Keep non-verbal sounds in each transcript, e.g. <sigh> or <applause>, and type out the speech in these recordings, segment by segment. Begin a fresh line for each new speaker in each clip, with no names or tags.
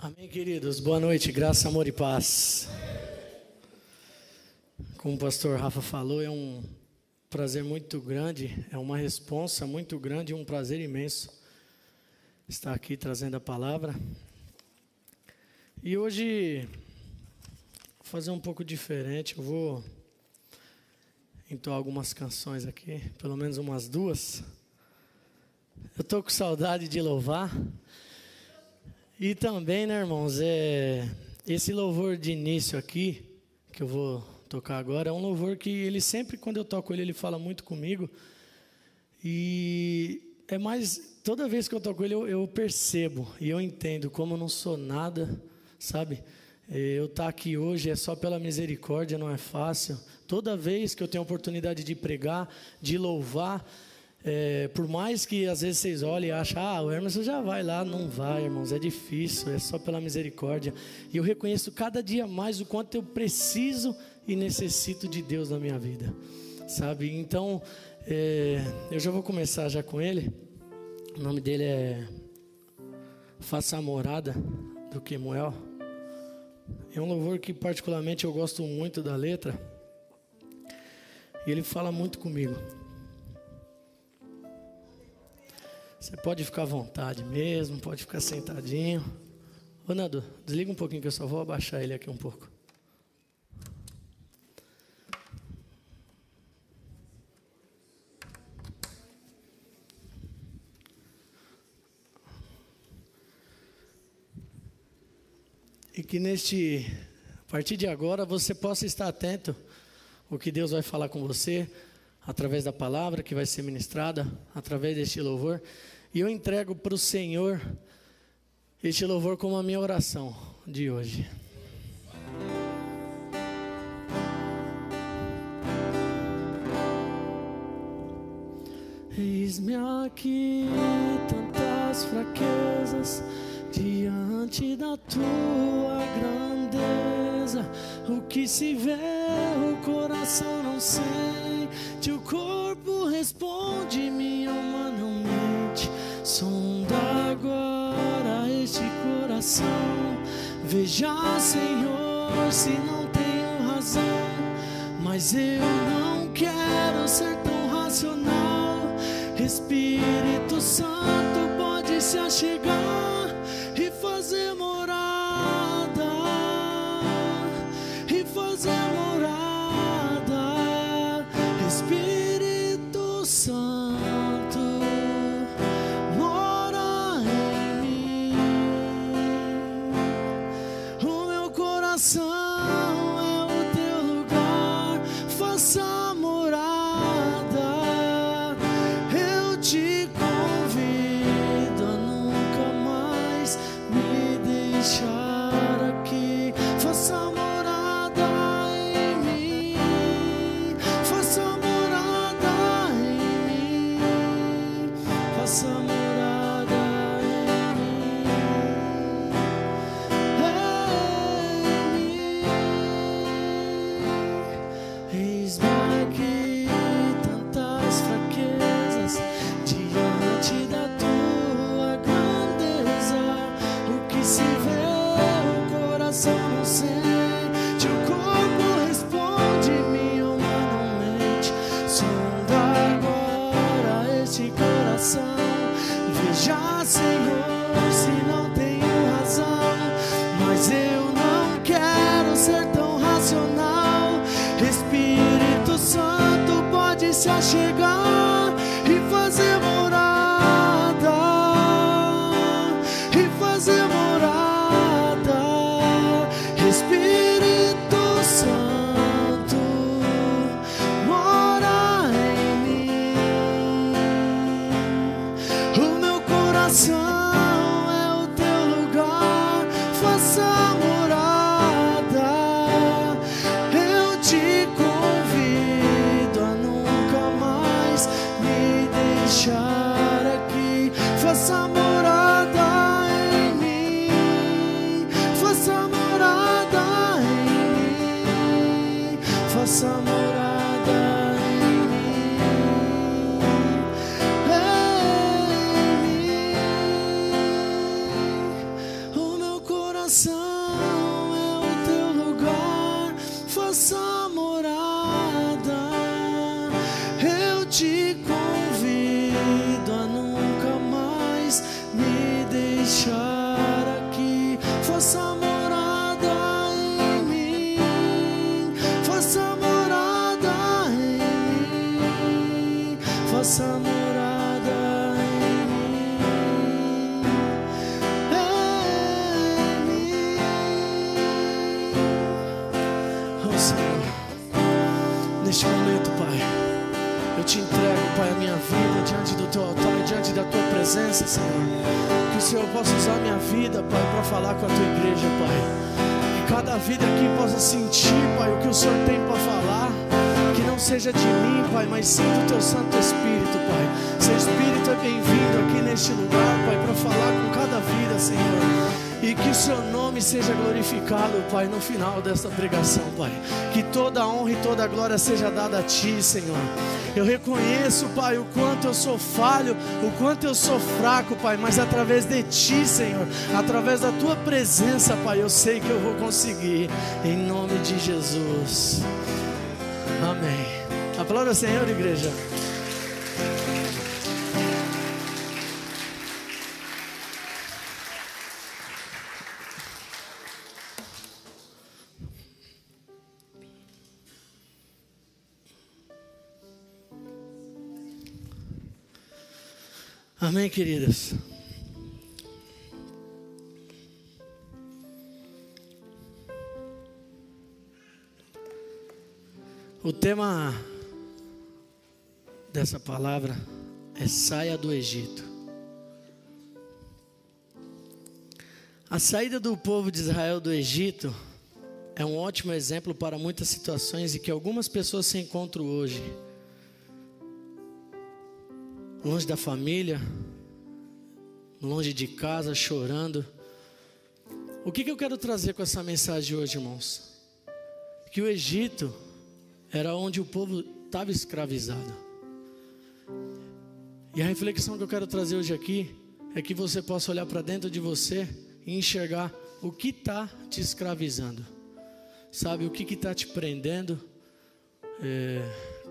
Amém, queridos. Boa noite, graça, amor e paz. Como o pastor Rafa falou, é um prazer muito grande, é uma responsa muito grande um prazer imenso estar aqui trazendo a palavra. E hoje vou fazer um pouco diferente, eu vou entoar algumas canções aqui, pelo menos umas duas. Eu tô com saudade de louvar. E também, né, irmãos, é, esse louvor de início aqui, que eu vou tocar agora, é um louvor que ele sempre, quando eu toco ele, ele fala muito comigo. E é mais, toda vez que eu toco ele, eu, eu percebo e eu entendo como eu não sou nada, sabe? Eu estar tá aqui hoje é só pela misericórdia, não é fácil. Toda vez que eu tenho a oportunidade de pregar, de louvar, é, por mais que às vezes vocês olhem e achem, ah, o Hermes já vai lá, não vai, irmãos, é difícil, é só pela misericórdia. E eu reconheço cada dia mais o quanto eu preciso e necessito de Deus na minha vida, sabe? Então, é, eu já vou começar já com ele. O nome dele é Faça a Morada, do Quemuel. É um louvor que particularmente eu gosto muito da letra. E ele fala muito comigo. Você pode ficar à vontade mesmo, pode ficar sentadinho. Ô Nando, desliga um pouquinho que eu só vou abaixar ele aqui um pouco. E que neste, a partir de agora, você possa estar atento ao que Deus vai falar com você, através da palavra que vai ser ministrada, através deste louvor. E eu entrego para o Senhor este louvor como a minha oração de hoje. Eis-me aqui, tantas fraquezas diante da tua grandeza. O que se vê, o coração não sente, o corpo responde, minha alma não mente. Sonda agora este coração. Veja, Senhor, se não tenho razão, mas eu não quero ser tão racional. Espírito Santo pode se achegar possa sentir, Pai, o que o Senhor tem para falar. Que não seja de mim, Pai, mas sim do teu Santo Espírito, Pai. Seu Espírito é bem-vindo aqui neste lugar, Pai, para falar com cada vida, Senhor. E que o seu nome seja glorificado, Pai, no final desta pregação, Pai. Que toda honra e toda glória seja dada a Ti, Senhor. Eu reconheço, Pai, o quanto eu sou falho, o quanto eu sou fraco, Pai, mas através de Ti, Senhor, através da Tua presença, Pai, eu sei que eu vou conseguir, em nome de Jesus. Amém. Aplauda o Senhor, igreja. Amém, queridas. O tema dessa palavra é saia do Egito. A saída do povo de Israel do Egito é um ótimo exemplo para muitas situações em que algumas pessoas se encontram hoje. Longe da família, longe de casa, chorando. O que, que eu quero trazer com essa mensagem hoje, irmãos? Que o Egito era onde o povo estava escravizado. E a reflexão que eu quero trazer hoje aqui é que você possa olhar para dentro de você e enxergar o que está te escravizando. Sabe, o que está te prendendo? É,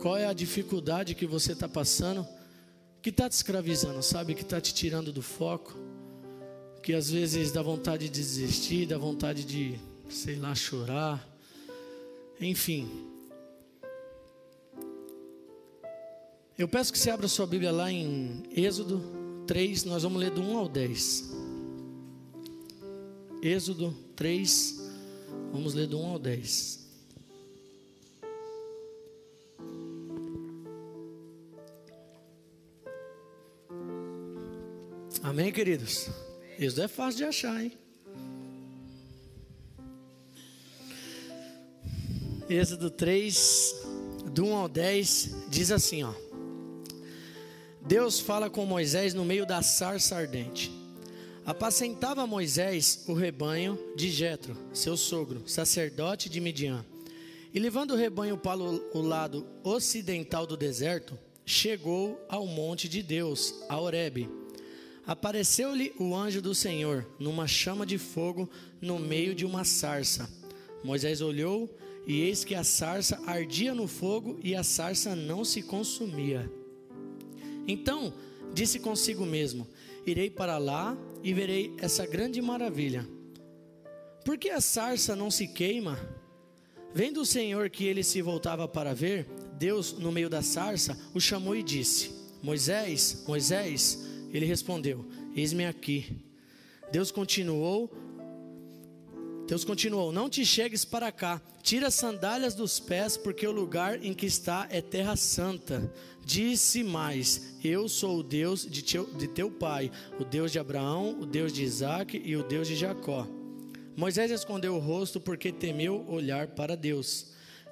qual é a dificuldade que você está passando? Que está te escravizando, sabe? Que está te tirando do foco. Que às vezes dá vontade de desistir, dá vontade de, sei lá, chorar. Enfim, Eu peço que você abra sua Bíblia lá em Êxodo 3, nós vamos ler do 1 ao 10. Êxodo 3, vamos ler do 1 ao 10. Amém, queridos? Êxodo é fácil de achar, hein? Êxodo 3, do 1 ao 10, diz assim, ó. Deus fala com Moisés no meio da sarça ardente. Apacentava Moisés o rebanho de Jetro, seu sogro, sacerdote de Midian. E levando o rebanho para o lado ocidental do deserto, chegou ao monte de Deus, a Horebe. Apareceu-lhe o anjo do Senhor, numa chama de fogo, no meio de uma sarça. Moisés olhou, e eis que a sarça ardia no fogo, e a sarça não se consumia. Então disse consigo mesmo: Irei para lá e verei essa grande maravilha. Por que a sarça não se queima? Vendo o Senhor que ele se voltava para ver, Deus, no meio da sarça, o chamou e disse: Moisés, Moisés. Ele respondeu: Eis-me aqui. Deus continuou Deus continuou: Não te chegues para cá, tira as sandálias dos pés, porque o lugar em que está é terra santa. Disse mais: Eu sou o Deus de teu, de teu pai, o Deus de Abraão, o Deus de Isaac e o Deus de Jacó. Moisés escondeu o rosto porque temeu olhar para Deus.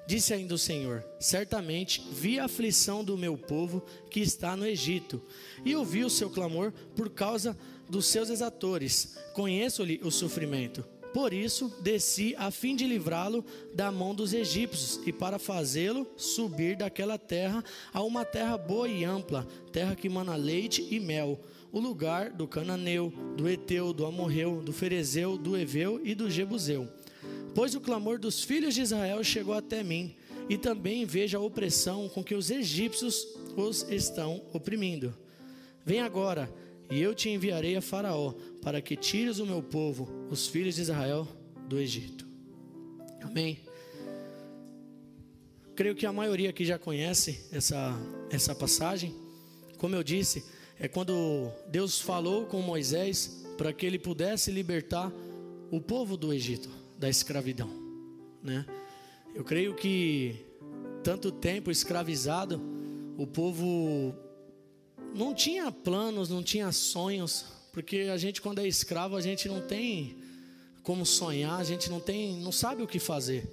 Disse ainda o Senhor: Certamente vi a aflição do meu povo que está no Egito, e ouvi o seu clamor por causa dos seus exatores. Conheço-lhe o sofrimento. Por isso desci a fim de livrá-lo da mão dos egípcios e para fazê-lo subir daquela terra a uma terra boa e ampla, terra que mana leite e mel, o lugar do Cananeu, do Eteu, do Amorreu, do Ferezeu, do Eveu e do Jebuseu. Pois o clamor dos filhos de Israel chegou até mim, e também vejo a opressão com que os egípcios os estão oprimindo. Vem agora, e eu te enviarei a Faraó, para que tires o meu povo, os filhos de Israel, do Egito. Amém. Creio que a maioria aqui já conhece essa, essa passagem. Como eu disse, é quando Deus falou com Moisés para que ele pudesse libertar o povo do Egito, da escravidão. Né? Eu creio que tanto tempo escravizado, o povo não tinha planos, não tinha sonhos, porque a gente quando é escravo, a gente não tem como sonhar, a gente não tem, não sabe o que fazer.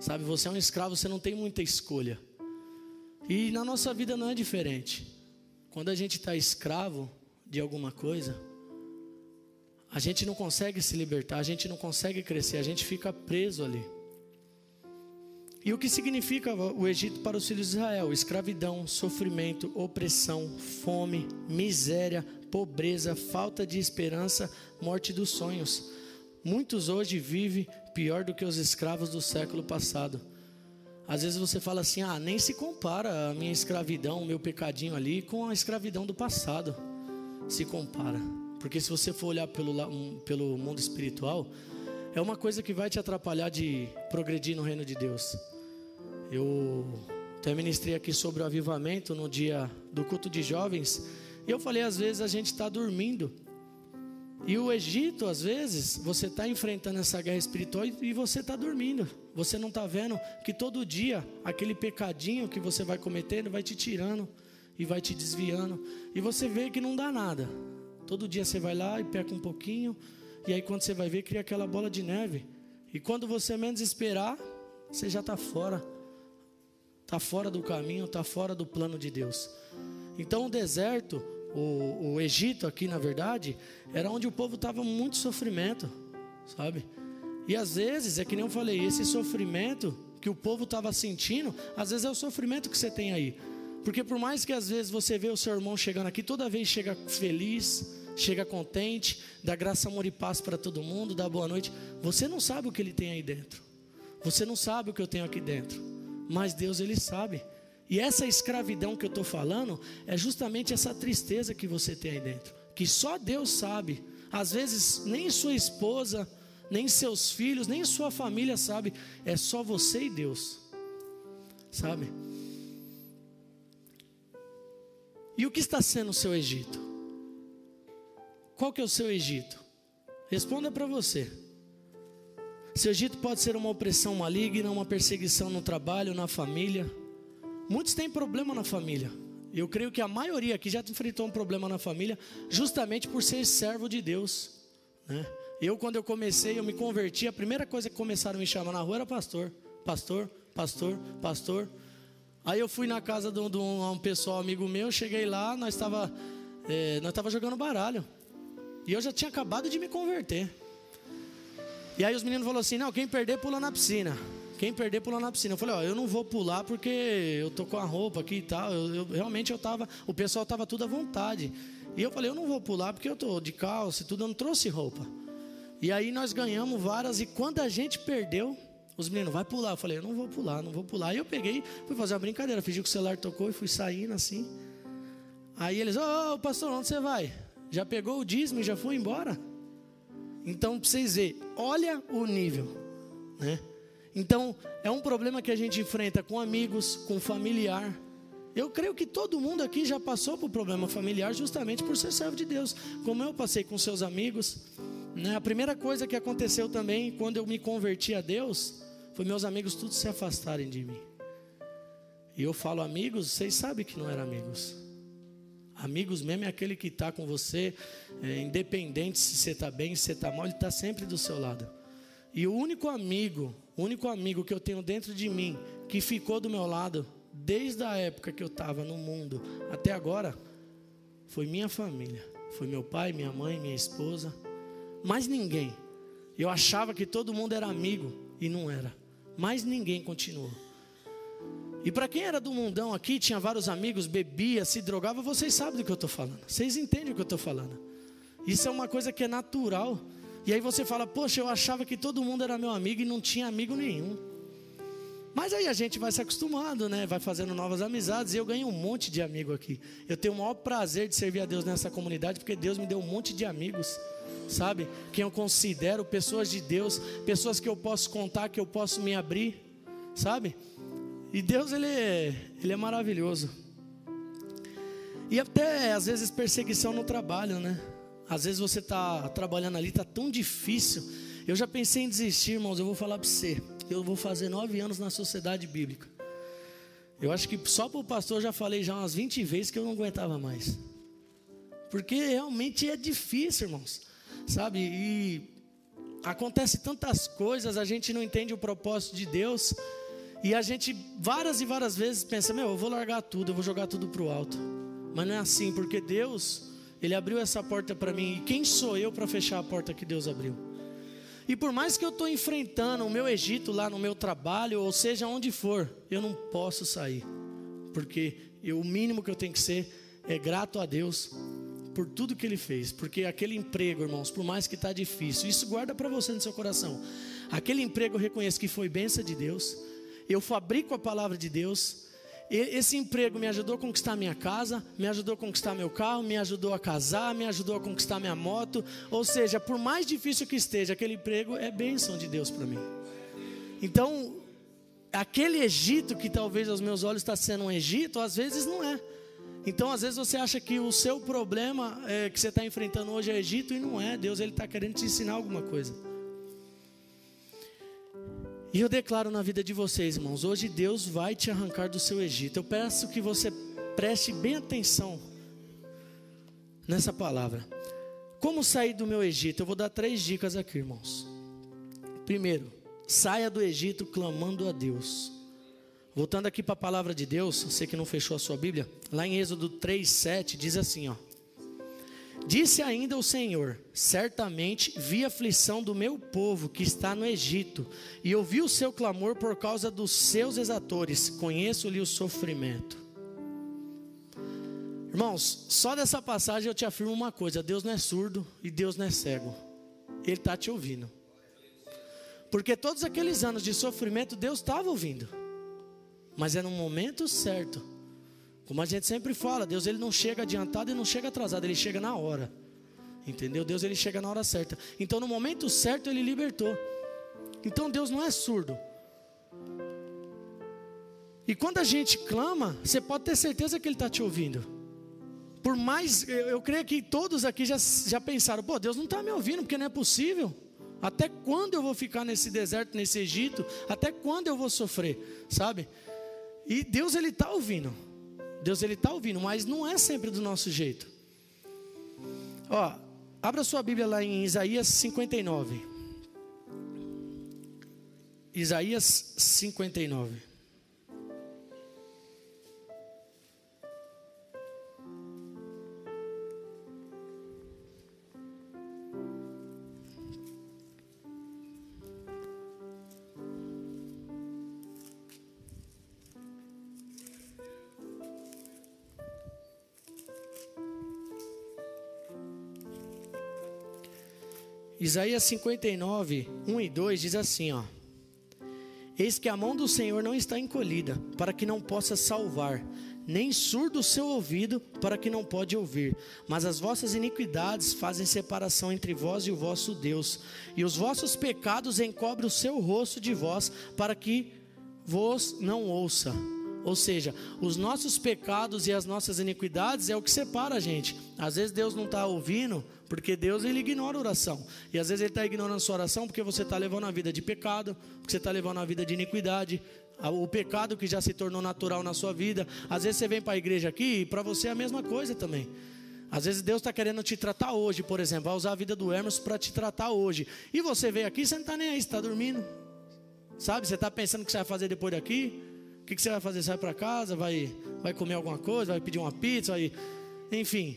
Sabe, você é um escravo, você não tem muita escolha. E na nossa vida não é diferente. Quando a gente está escravo de alguma coisa, a gente não consegue se libertar, a gente não consegue crescer, a gente fica preso ali. E o que significa o Egito para os filhos de Israel? Escravidão, sofrimento, opressão, fome, miséria, pobreza, falta de esperança, morte dos sonhos. Muitos hoje vivem pior do que os escravos do século passado. Às vezes você fala assim: ah, nem se compara a minha escravidão, o meu pecadinho ali, com a escravidão do passado. Se compara. Porque se você for olhar pelo, pelo mundo espiritual, é uma coisa que vai te atrapalhar de progredir no reino de Deus. Eu até ministrei aqui sobre o avivamento no dia do culto de jovens. E eu falei: às vezes a gente está dormindo e o Egito, às vezes, você está enfrentando essa guerra espiritual e você está dormindo. Você não está vendo que todo dia aquele pecadinho que você vai cometendo vai te tirando e vai te desviando. E você vê que não dá nada. Todo dia você vai lá e peca um pouquinho. E aí quando você vai ver, cria aquela bola de neve. E quando você menos esperar, você já está fora. Está fora do caminho, está fora do plano de Deus. Então o deserto o, o Egito aqui, na verdade, era onde o povo estava muito sofrimento, sabe? E às vezes, é que nem eu falei, esse sofrimento que o povo estava sentindo, às vezes é o sofrimento que você tem aí. Porque por mais que às vezes você vê o seu irmão chegando aqui, toda vez chega feliz, chega contente, dá graça, amor e paz para todo mundo, dá boa noite, você não sabe o que ele tem aí dentro. Você não sabe o que eu tenho aqui dentro. Mas Deus ele sabe. E essa escravidão que eu estou falando é justamente essa tristeza que você tem aí dentro, que só Deus sabe. Às vezes nem sua esposa, nem seus filhos, nem sua família sabe, é só você e Deus. Sabe? E o que está sendo o seu Egito? Qual que é o seu Egito? Responda para você. Seu Egito pode ser uma opressão maligna, uma perseguição no trabalho, na família Muitos têm problema na família. Eu creio que a maioria aqui já enfrentou um problema na família, justamente por ser servo de Deus. Né? Eu, quando eu comecei, eu me converti, a primeira coisa que começaram a me chamar na rua era pastor. Pastor, pastor, pastor. Aí eu fui na casa de um, de um pessoal amigo meu, cheguei lá, nós estava é, nós jogando baralho. E eu já tinha acabado de me converter. E aí os meninos falaram assim: não, quem perder pula na piscina. Quem perder pula na piscina. Eu falei, ó, eu não vou pular porque eu tô com a roupa aqui e tal. Eu, eu, realmente eu tava, o pessoal tava tudo à vontade. E eu falei, eu não vou pular porque eu tô de calça e tudo, eu não trouxe roupa. E aí nós ganhamos várias e quando a gente perdeu, os meninos, vai pular. Eu falei, eu não vou pular, não vou pular. Aí eu peguei, fui fazer uma brincadeira, fingi que o celular tocou e fui saindo assim. Aí eles, ô oh, pastor, onde você vai? Já pegou o dízimo e já foi embora? Então, para vocês verem, olha o nível, né? Então, é um problema que a gente enfrenta com amigos, com familiar. Eu creio que todo mundo aqui já passou por problema familiar justamente por ser servo de Deus, como eu passei com seus amigos. Né? A primeira coisa que aconteceu também quando eu me converti a Deus foi meus amigos todos se afastarem de mim. E eu falo amigos, vocês sabem que não eram amigos. Amigos mesmo é aquele que está com você, é, independente se você está bem, se você está mal, ele está sempre do seu lado. E o único amigo, o único amigo que eu tenho dentro de mim, que ficou do meu lado, desde a época que eu estava no mundo até agora, foi minha família. Foi meu pai, minha mãe, minha esposa. Mais ninguém. Eu achava que todo mundo era amigo e não era. Mais ninguém continuou. E para quem era do mundão aqui, tinha vários amigos, bebia, se drogava, vocês sabem do que eu estou falando. Vocês entendem o que eu estou falando. Isso é uma coisa que é natural. E aí você fala, poxa, eu achava que todo mundo era meu amigo e não tinha amigo nenhum. Mas aí a gente vai se acostumando, né? Vai fazendo novas amizades. E eu ganho um monte de amigo aqui. Eu tenho o maior prazer de servir a Deus nessa comunidade, porque Deus me deu um monte de amigos, sabe? Quem eu considero pessoas de Deus, pessoas que eu posso contar, que eu posso me abrir, sabe? E Deus, ele é, ele é maravilhoso. E até às vezes perseguição no trabalho, né? Às vezes você está trabalhando ali, está tão difícil. Eu já pensei em desistir, irmãos. Eu vou falar para você. Eu vou fazer nove anos na sociedade bíblica. Eu acho que só para o pastor eu já falei já umas 20 vezes que eu não aguentava mais. Porque realmente é difícil, irmãos. Sabe? E acontece tantas coisas, a gente não entende o propósito de Deus. E a gente várias e várias vezes pensa: meu, eu vou largar tudo, eu vou jogar tudo para o alto. Mas não é assim, porque Deus, Ele abriu essa porta para mim. E quem sou eu para fechar a porta que Deus abriu? E por mais que eu estou enfrentando o meu Egito lá no meu trabalho, ou seja, onde for, eu não posso sair. Porque eu, o mínimo que eu tenho que ser é grato a Deus por tudo que Ele fez. Porque aquele emprego, irmãos, por mais que está difícil, isso guarda para você no seu coração. Aquele emprego eu reconheço que foi bênção de Deus eu fabrico a palavra de Deus. Esse emprego me ajudou a conquistar minha casa, me ajudou a conquistar meu carro, me ajudou a casar, me ajudou a conquistar minha moto. Ou seja, por mais difícil que esteja, aquele emprego é bênção de Deus para mim. Então, aquele Egito que talvez aos meus olhos está sendo um Egito, às vezes não é. Então, às vezes você acha que o seu problema é, que você está enfrentando hoje é Egito e não é. Deus ele está querendo te ensinar alguma coisa. E eu declaro na vida de vocês, irmãos, hoje Deus vai te arrancar do seu Egito. Eu peço que você preste bem atenção nessa palavra. Como sair do meu Egito? Eu vou dar três dicas aqui, irmãos. Primeiro, saia do Egito clamando a Deus. Voltando aqui para a palavra de Deus, você que não fechou a sua Bíblia, lá em Êxodo 3:7 diz assim, ó: Disse ainda o Senhor: Certamente vi a aflição do meu povo que está no Egito, e ouvi o seu clamor por causa dos seus exatores, conheço-lhe o sofrimento. Irmãos, só dessa passagem eu te afirmo uma coisa: Deus não é surdo e Deus não é cego, Ele está te ouvindo. Porque todos aqueles anos de sofrimento Deus estava ouvindo, mas é no momento certo como a gente sempre fala, Deus ele não chega adiantado e não chega atrasado, ele chega na hora. Entendeu? Deus ele chega na hora certa. Então no momento certo ele libertou. Então Deus não é surdo. E quando a gente clama, você pode ter certeza que ele está te ouvindo. Por mais, eu, eu, creio que todos aqui já, já pensaram, pô, Deus não está me ouvindo, porque não é possível. Até quando eu vou ficar nesse deserto, nesse Egito? Até quando eu vou sofrer? Sabe? E Deus ele está ouvindo. Deus ele está ouvindo, mas não é sempre do nosso jeito. Ó, abra sua Bíblia lá em Isaías 59. Isaías 59. Isaías 59, 1 e 2 diz assim: ó, Eis que a mão do Senhor não está encolhida, para que não possa salvar, nem surdo o seu ouvido, para que não pode ouvir. Mas as vossas iniquidades fazem separação entre vós e o vosso Deus, e os vossos pecados encobrem o seu rosto de vós, para que vos não ouça. Ou seja, os nossos pecados e as nossas iniquidades é o que separa a gente. Às vezes Deus não está ouvindo, porque Deus ele ignora a oração. E às vezes Ele está ignorando a sua oração porque você está levando a vida de pecado, porque você está levando a vida de iniquidade, o pecado que já se tornou natural na sua vida. Às vezes você vem para a igreja aqui e para você é a mesma coisa também. Às vezes Deus está querendo te tratar hoje, por exemplo, vai usar a vida do Hermes para te tratar hoje. E você veio aqui, você não está nem aí, está dormindo. Sabe, você está pensando o que você vai fazer depois daqui? Que, que você vai fazer? Você vai para casa, vai, vai comer alguma coisa, vai pedir uma pizza, vai... enfim.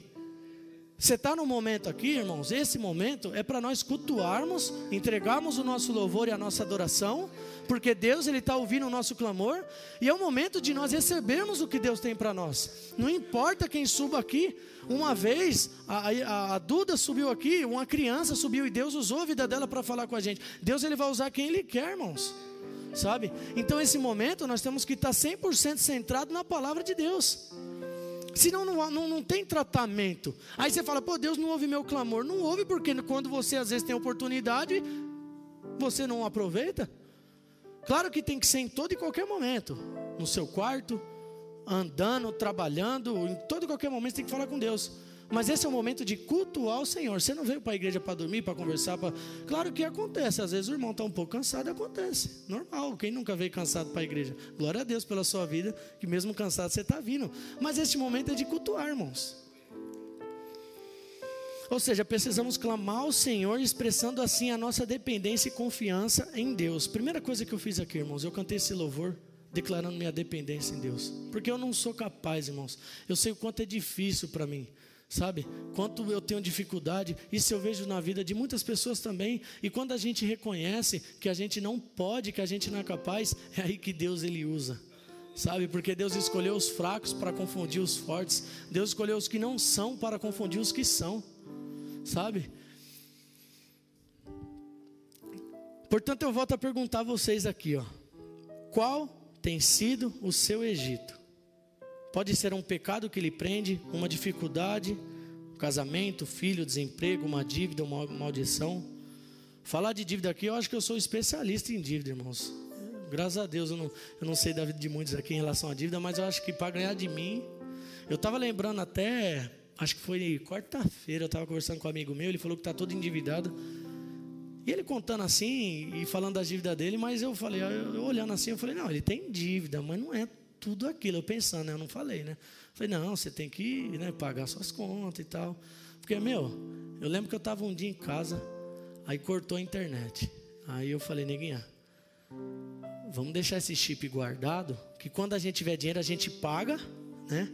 Você está no momento aqui, irmãos? Esse momento é para nós cultuarmos, entregarmos o nosso louvor e a nossa adoração, porque Deus ele está ouvindo o nosso clamor e é o momento de nós recebermos o que Deus tem para nós. Não importa quem suba aqui. Uma vez a, a, a, Duda subiu aqui, uma criança subiu e Deus usou a vida dela para falar com a gente. Deus ele vai usar quem Ele quer, irmãos. Sabe? Então esse momento nós temos que estar 100% centrado na palavra de Deus. Senão não, não, não tem tratamento. Aí você fala, pô, Deus não ouve meu clamor. Não ouve porque quando você às vezes tem oportunidade, você não aproveita. Claro que tem que ser em todo e qualquer momento. No seu quarto, andando, trabalhando, em todo e qualquer momento você tem que falar com Deus. Mas esse é o momento de cultuar o Senhor. Você não veio para a igreja para dormir, para conversar. Pra... Claro que acontece. Às vezes o irmão está um pouco cansado, acontece. Normal. Quem nunca veio cansado para a igreja? Glória a Deus pela sua vida, que mesmo cansado você está vindo. Mas este momento é de cultuar, irmãos. Ou seja, precisamos clamar ao Senhor, expressando assim a nossa dependência e confiança em Deus. Primeira coisa que eu fiz aqui, irmãos, eu cantei esse louvor declarando minha dependência em Deus. Porque eu não sou capaz, irmãos. Eu sei o quanto é difícil para mim sabe? Quanto eu tenho dificuldade, isso eu vejo na vida de muitas pessoas também. E quando a gente reconhece que a gente não pode, que a gente não é capaz, é aí que Deus ele usa. Sabe? Porque Deus escolheu os fracos para confundir os fortes. Deus escolheu os que não são para confundir os que são. Sabe? Portanto, eu volto a perguntar a vocês aqui, ó. Qual tem sido o seu Egito? Pode ser um pecado que lhe prende, uma dificuldade, um casamento, filho, desemprego, uma dívida, uma maldição. Falar de dívida aqui, eu acho que eu sou especialista em dívida, irmãos. Graças a Deus, eu não, eu não sei da vida de muitos aqui em relação à dívida, mas eu acho que para ganhar de mim, eu estava lembrando até, acho que foi quarta-feira, eu estava conversando com um amigo meu, ele falou que está todo endividado. E ele contando assim e falando da dívida dele, mas eu falei, eu, olhando assim, eu falei, não, ele tem dívida, mas não é tudo aquilo. Eu pensando, né? eu não falei, né? Falei, não, você tem que né, pagar suas contas e tal. Porque, meu, eu lembro que eu estava um dia em casa, aí cortou a internet. Aí eu falei, neguinha, vamos deixar esse chip guardado, que quando a gente tiver dinheiro a gente paga, né?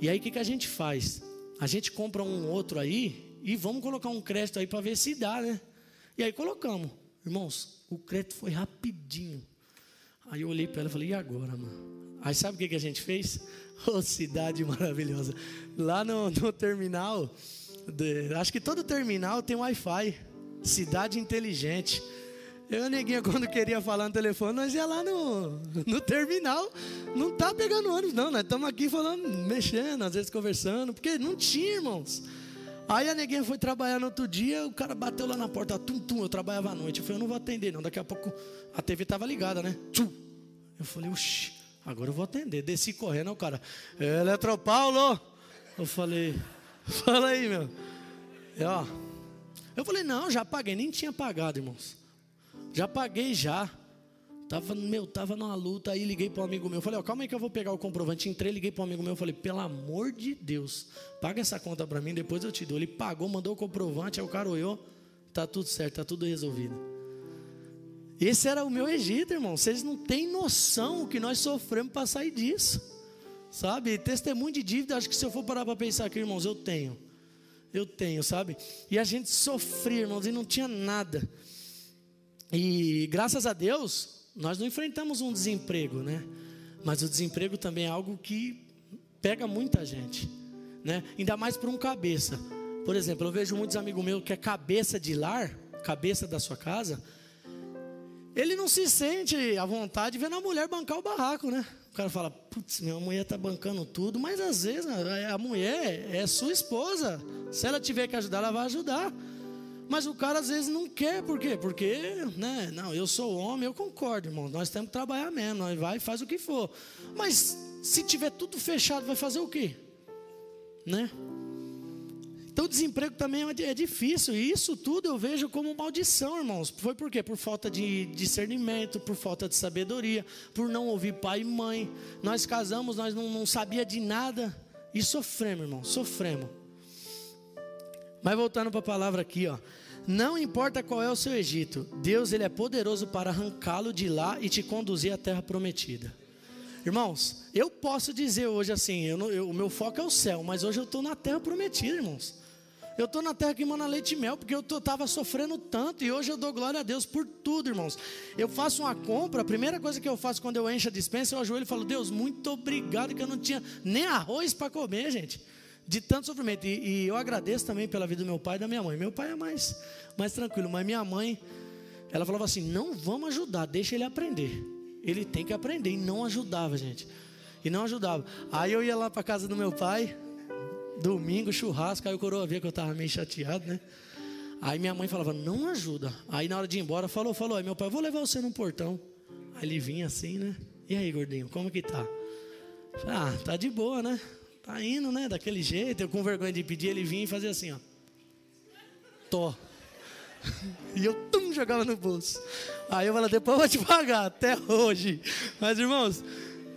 E aí o que, que a gente faz? A gente compra um outro aí e vamos colocar um crédito aí para ver se dá, né? E aí colocamos. Irmãos, o crédito foi rapidinho. Aí eu olhei para ela e falei, e agora, mano? Aí sabe o que, que a gente fez? <laughs> Oh, cidade maravilhosa. Lá no, no terminal, de, acho que todo terminal tem Wi-Fi. Cidade inteligente. Eu e neguinha, <laughs> quando queria falar no telefone, nós ia lá no, no terminal. Não tá pegando ônibus, não. Nós estamos aqui falando, mexendo, às vezes conversando, porque não tinha, irmãos. Aí a neguinha foi trabalhar no outro dia, o cara bateu lá na porta, tum, tum, eu trabalhava à noite. Eu falei, eu não vou atender, não. Daqui a pouco a TV estava ligada, né? Tchum. Eu falei, oxi. Agora eu vou atender. Desci correndo, o cara, Eletropaulo. Eu falei, <laughs> fala aí, meu. E, ó, eu falei, não, já paguei, nem tinha pagado, irmãos. Já paguei já. Tava, meu, tava numa luta, aí liguei para um amigo meu. Falei, ó, calma aí que eu vou pegar o comprovante. Entrei, liguei para um amigo meu. Falei, pelo amor de Deus, paga essa conta para mim, depois eu te dou. Ele pagou, mandou o comprovante, aí o cara olhou, tá tudo certo, tá tudo resolvido. Esse era o meu Egito, irmão. Vocês não têm noção o que nós sofremos para sair disso. Sabe? Testemunho de dívida, acho que se eu for parar para pensar aqui, irmãos, eu tenho. Eu tenho, sabe? E a gente sofria, irmãos, e não tinha nada. E graças a Deus, nós não enfrentamos um desemprego, né? Mas o desemprego também é algo que pega muita gente, né? Ainda mais para um cabeça. Por exemplo, eu vejo muitos amigos meus que é cabeça de lar, cabeça da sua casa, ele não se sente à vontade vendo a mulher bancar o barraco, né? O cara fala, putz, minha mulher está bancando tudo, mas às vezes a mulher é sua esposa. Se ela tiver que ajudar, ela vai ajudar. Mas o cara às vezes não quer, por quê? Porque, né, não, eu sou homem, eu concordo, irmão. Nós temos que trabalhar mesmo, nós vai e faz o que for. Mas se tiver tudo fechado, vai fazer o quê? Né? Então o desemprego também é, é difícil, e isso tudo eu vejo como maldição, irmãos. Foi por quê? Por falta de discernimento, por falta de sabedoria, por não ouvir pai e mãe. Nós casamos, nós não, não sabia de nada e sofremos, irmão, sofremos. Mas voltando para a palavra aqui, ó. Não importa qual é o seu Egito, Deus ele é poderoso para arrancá-lo de lá e te conduzir à terra prometida. Irmãos, eu posso dizer hoje assim, eu, eu, o meu foco é o céu, mas hoje eu estou na terra prometida, irmãos. Eu estou na terra que manda leite e mel, porque eu estava sofrendo tanto e hoje eu dou glória a Deus por tudo, irmãos. Eu faço uma compra, a primeira coisa que eu faço quando eu encho a dispensa, eu ajoelho e falo, Deus, muito obrigado que eu não tinha nem arroz para comer, gente. De tanto sofrimento. E, e, eu agradeço também pela vida do meu pai e da minha mãe. Meu pai é mais, mais tranquilo, mas minha mãe, ela falava assim: não vamos ajudar, deixa ele aprender. Ele tem que aprender. E não ajudava, gente. E não ajudava. Aí eu ia lá para casa do meu pai, Domingo, churrasco, aí o coroa via que eu estava meio chateado, né? Aí minha mãe falava, não ajuda. Aí na hora de ir embora, falou, falou, aí meu pai, vou levar você no portão. Aí ele vinha assim, né? E aí, gordinho, como que tá? Ah, tá de boa, né? Tá indo, né? Daquele jeito. Eu com vergonha de pedir, ele vinha e fazia assim, ó. Tô. <laughs> E eu tum, jogava no bolso. Aí eu falei, depois eu vou te pagar, até hoje. Mas irmãos,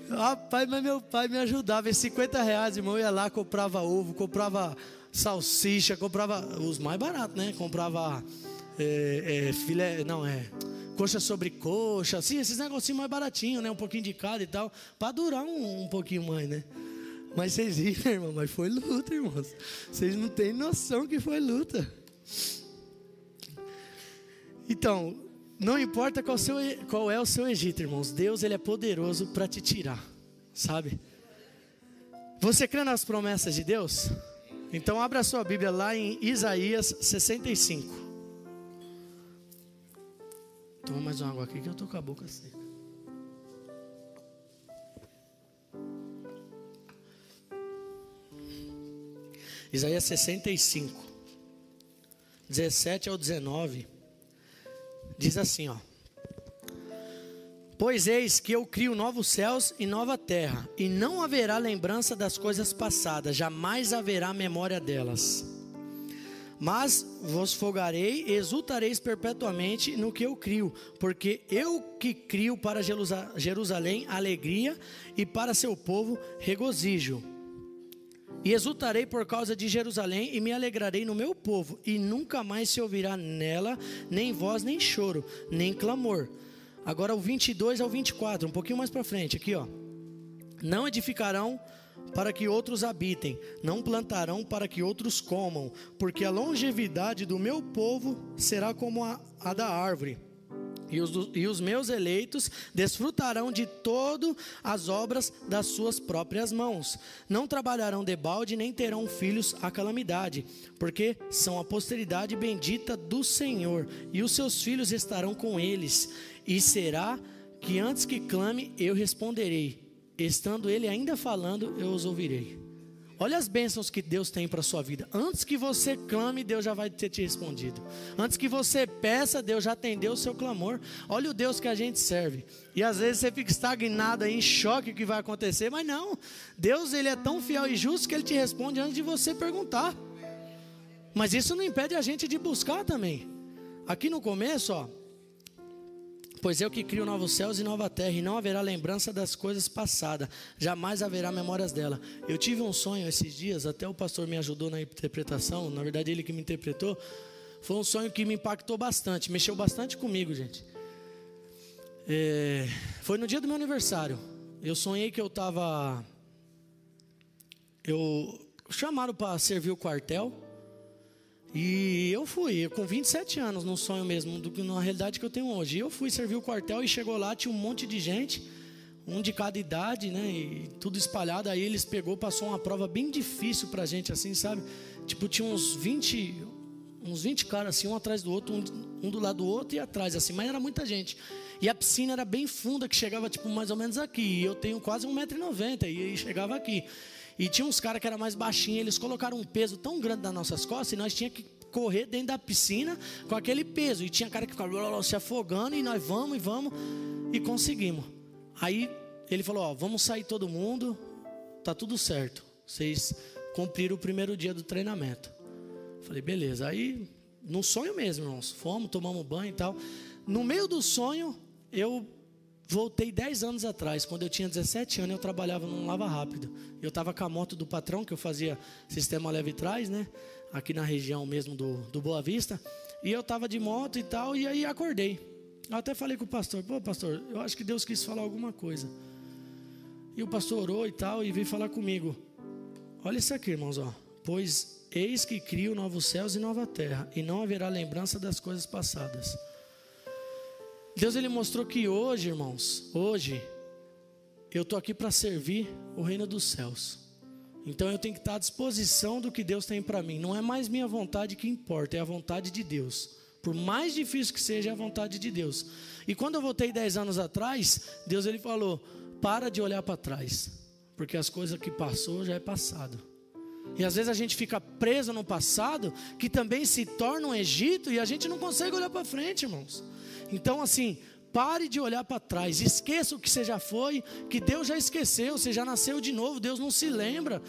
Rapaz, mas meu pai me ajudava. E 50 reais, irmão, eu ia lá, comprava ovo, comprava salsicha, comprava os mais baratos, né? Comprava é, é, filé, não, é coxa sobre coxa, assim, esses negocinhos mais baratinhos, né? Um pouquinho de cada e tal, para durar um, um pouquinho mais, né? Mas vocês viram, irmão, mas foi luta, irmãos. Vocês não têm noção que foi luta. Então, não importa qual, seu, qual, é o seu Egito, irmãos, Deus ele é poderoso para te tirar, sabe? Você crê nas promessas de Deus? Então abra sua Bíblia lá em Isaías 65. Toma mais uma água aqui que eu tô com a boca seca. Isaías 65, 17 ao 19. Diz assim, ó: Pois eis que eu crio novos céus e nova terra, e não haverá lembrança das coisas passadas, jamais haverá memória delas. Mas vos folgarei e exultareis perpetuamente no que eu crio, porque eu que crio para Jerusalém alegria e para seu povo regozijo. E exultarei por causa de Jerusalém e me alegrarei no meu povo, e nunca mais se ouvirá nela nem voz, nem choro, nem clamor. Agora o 22 ao 24, um pouquinho mais para frente, aqui ó. Não edificarão para que outros habitem, não plantarão para que outros comam, porque a longevidade do meu povo será como a, a da árvore e os, e os meus eleitos desfrutarão de todo as obras das suas próprias mãos. Não trabalharão de balde, nem terão filhos a calamidade, porque são a posteridade bendita do Senhor, e os seus filhos estarão com eles. E será que antes que clame, eu responderei. Estando ele ainda falando, eu os ouvirei. Olha as bênçãos que Deus tem para a sua vida. Antes que você clame, Deus já vai ter te respondido. Antes que você peça, Deus já atendeu o seu clamor. Olha o Deus que a gente serve. E às vezes você fica estagnado aí, em choque o que vai acontecer, mas não. Deus ele é tão fiel e justo que ele te responde antes de você perguntar. Mas isso não impede a gente de buscar também. Aqui no começo, ó, Pois eu que crio novos céus e nova terra, e não haverá lembrança das coisas passadas, jamais haverá memórias dela. Eu tive um sonho esses dias, até o pastor me ajudou na interpretação, na verdade ele que me interpretou. Foi um sonho que me impactou bastante, mexeu bastante comigo, gente. É, foi no dia do meu aniversário. Eu sonhei que eu estava. Eu chamaram para servir o quartel. E eu fui, com 27 anos, num sonho mesmo, do que na realidade que eu tenho hoje. Eu fui servir o quartel e chegou lá, tinha um monte de gente, um de cada idade, né? E tudo espalhado. Aí eles pegou, passou uma prova bem difícil pra gente, assim, sabe? Tipo, tinha uns 20, uns 20 caras assim, um atrás do outro, um, um do lado do outro e atrás, assim, mas era muita gente. E a piscina era bem funda, que chegava, tipo, mais ou menos aqui. E eu tenho quase 1,90m e chegava aqui. E tinha uns caras que era mais baixinhos, eles colocaram um peso tão grande nas nossas costas e nós tínhamos que correr dentro da piscina com aquele peso. E tinha cara que ficava se afogando e nós vamos e vamos e conseguimos. Aí ele falou: Ó, vamos sair todo mundo, tá tudo certo. Vocês cumpriram o primeiro dia do treinamento. Falei, beleza. Aí, no sonho mesmo, irmãos, fomos, tomamos banho e tal. No meio do sonho, eu Voltei 10 anos atrás, quando eu tinha 17 anos, eu trabalhava num lava rápido. Eu estava com a moto do patrão, que eu fazia sistema leve trás, né? Aqui na região mesmo do, do Boa Vista. E eu estava de moto e tal, e aí acordei. Eu até falei com o pastor, pô pastor, eu acho que Deus quis falar alguma coisa. E o pastor orou e tal, e veio falar comigo. Olha isso aqui, irmãos, ó. pois eis que crio novos céus e nova terra, e não haverá lembrança das coisas passadas. Deus ele mostrou que hoje, irmãos, hoje eu estou aqui para servir o reino dos céus. Então eu tenho que estar à disposição do que Deus tem para mim. Não é mais minha vontade que importa, é a vontade de Deus. Por mais difícil que seja, é a vontade de Deus. E quando eu voltei dez anos atrás, Deus ele falou: para de olhar para trás, porque as coisas que passou já é passado. E às vezes a gente fica preso no passado, que também se torna um Egito, e a gente não consegue olhar para frente, irmãos. Então, assim, pare de olhar para trás, esqueça o que você já foi, que Deus já esqueceu, você já nasceu de novo, Deus não se lembra.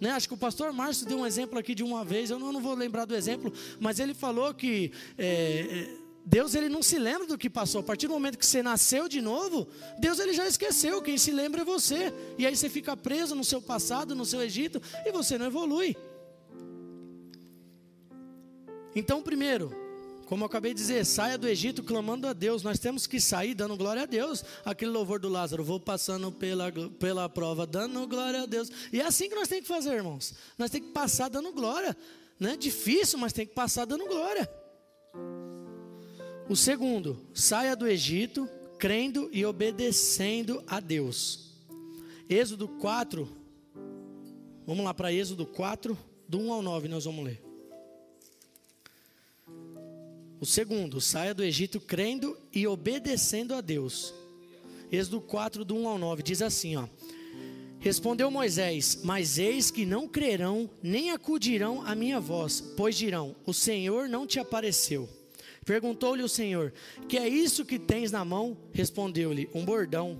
Né? Acho que o pastor Márcio deu um exemplo aqui de uma vez, eu não, não vou lembrar do exemplo, mas ele falou que é, Deus ele não se lembra do que passou. A partir do momento que você nasceu de novo, Deus ele já esqueceu. Quem se lembra é você. E aí você fica preso no seu passado, no seu Egito, e você não evolui. Então, primeiro, como eu acabei de dizer, saia do Egito clamando a Deus. Nós temos que sair dando glória a Deus. Aquele louvor do Lázaro, vou passando pela, pela prova, dando glória a Deus. E é assim que nós temos que fazer, irmãos. Nós temos que passar dando glória. Não é difícil, mas tem que passar dando glória. O segundo, saia do Egito crendo e obedecendo a Deus. Êxodo 4, vamos lá para Êxodo 4, do 1 ao 9, nós vamos ler. O segundo, saia do Egito crendo e obedecendo a Deus. Êxodo 4, do 1 ao 9, diz assim: ó. Respondeu Moisés: Mas eis que não crerão, nem acudirão à minha voz, pois dirão: O Senhor não te apareceu. Perguntou-lhe o Senhor: Que é isso que tens na mão? Respondeu-lhe: Um bordão.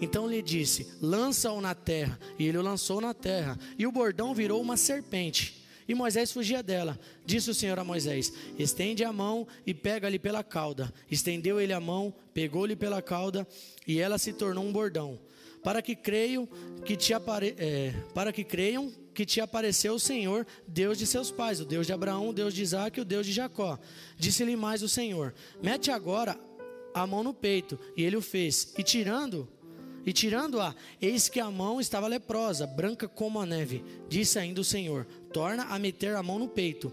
Então lhe disse: Lança-o na terra. E ele o lançou na terra. E o bordão virou uma serpente. E Moisés fugia dela. Disse o Senhor a Moisés: Estende a mão e pega-lhe pela cauda. Estendeu ele a mão, pegou-lhe pela cauda, e ela se tornou um bordão. Para que creiam que te apare... É, para que creiam que te apareceu o Senhor, Deus de seus pais, o Deus de Abraão, o Deus de Isaac e o Deus de Jacó. Disse-lhe mais o Senhor: Mete agora a mão no peito. E ele o fez. E tirando e tirando-a, eis que a mão estava leprosa, branca como a neve. Disse ainda o Senhor: Torna a meter a mão no peito.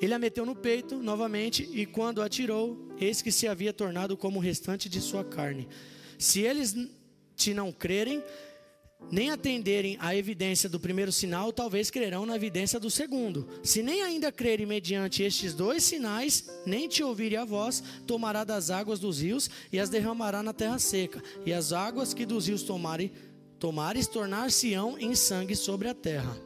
Ele a meteu no peito novamente, e quando a tirou, eis que se havia tornado como o restante de sua carne. Se eles te não crerem, nem atenderem à evidência do primeiro sinal, talvez crerão na evidência do segundo. Se nem ainda crerem mediante estes dois sinais, nem te ouvirem a voz, tomará das águas dos rios e as derramará na terra seca. E as águas que dos rios tomarem, tomares tornar-se-ão em sangue sobre a terra.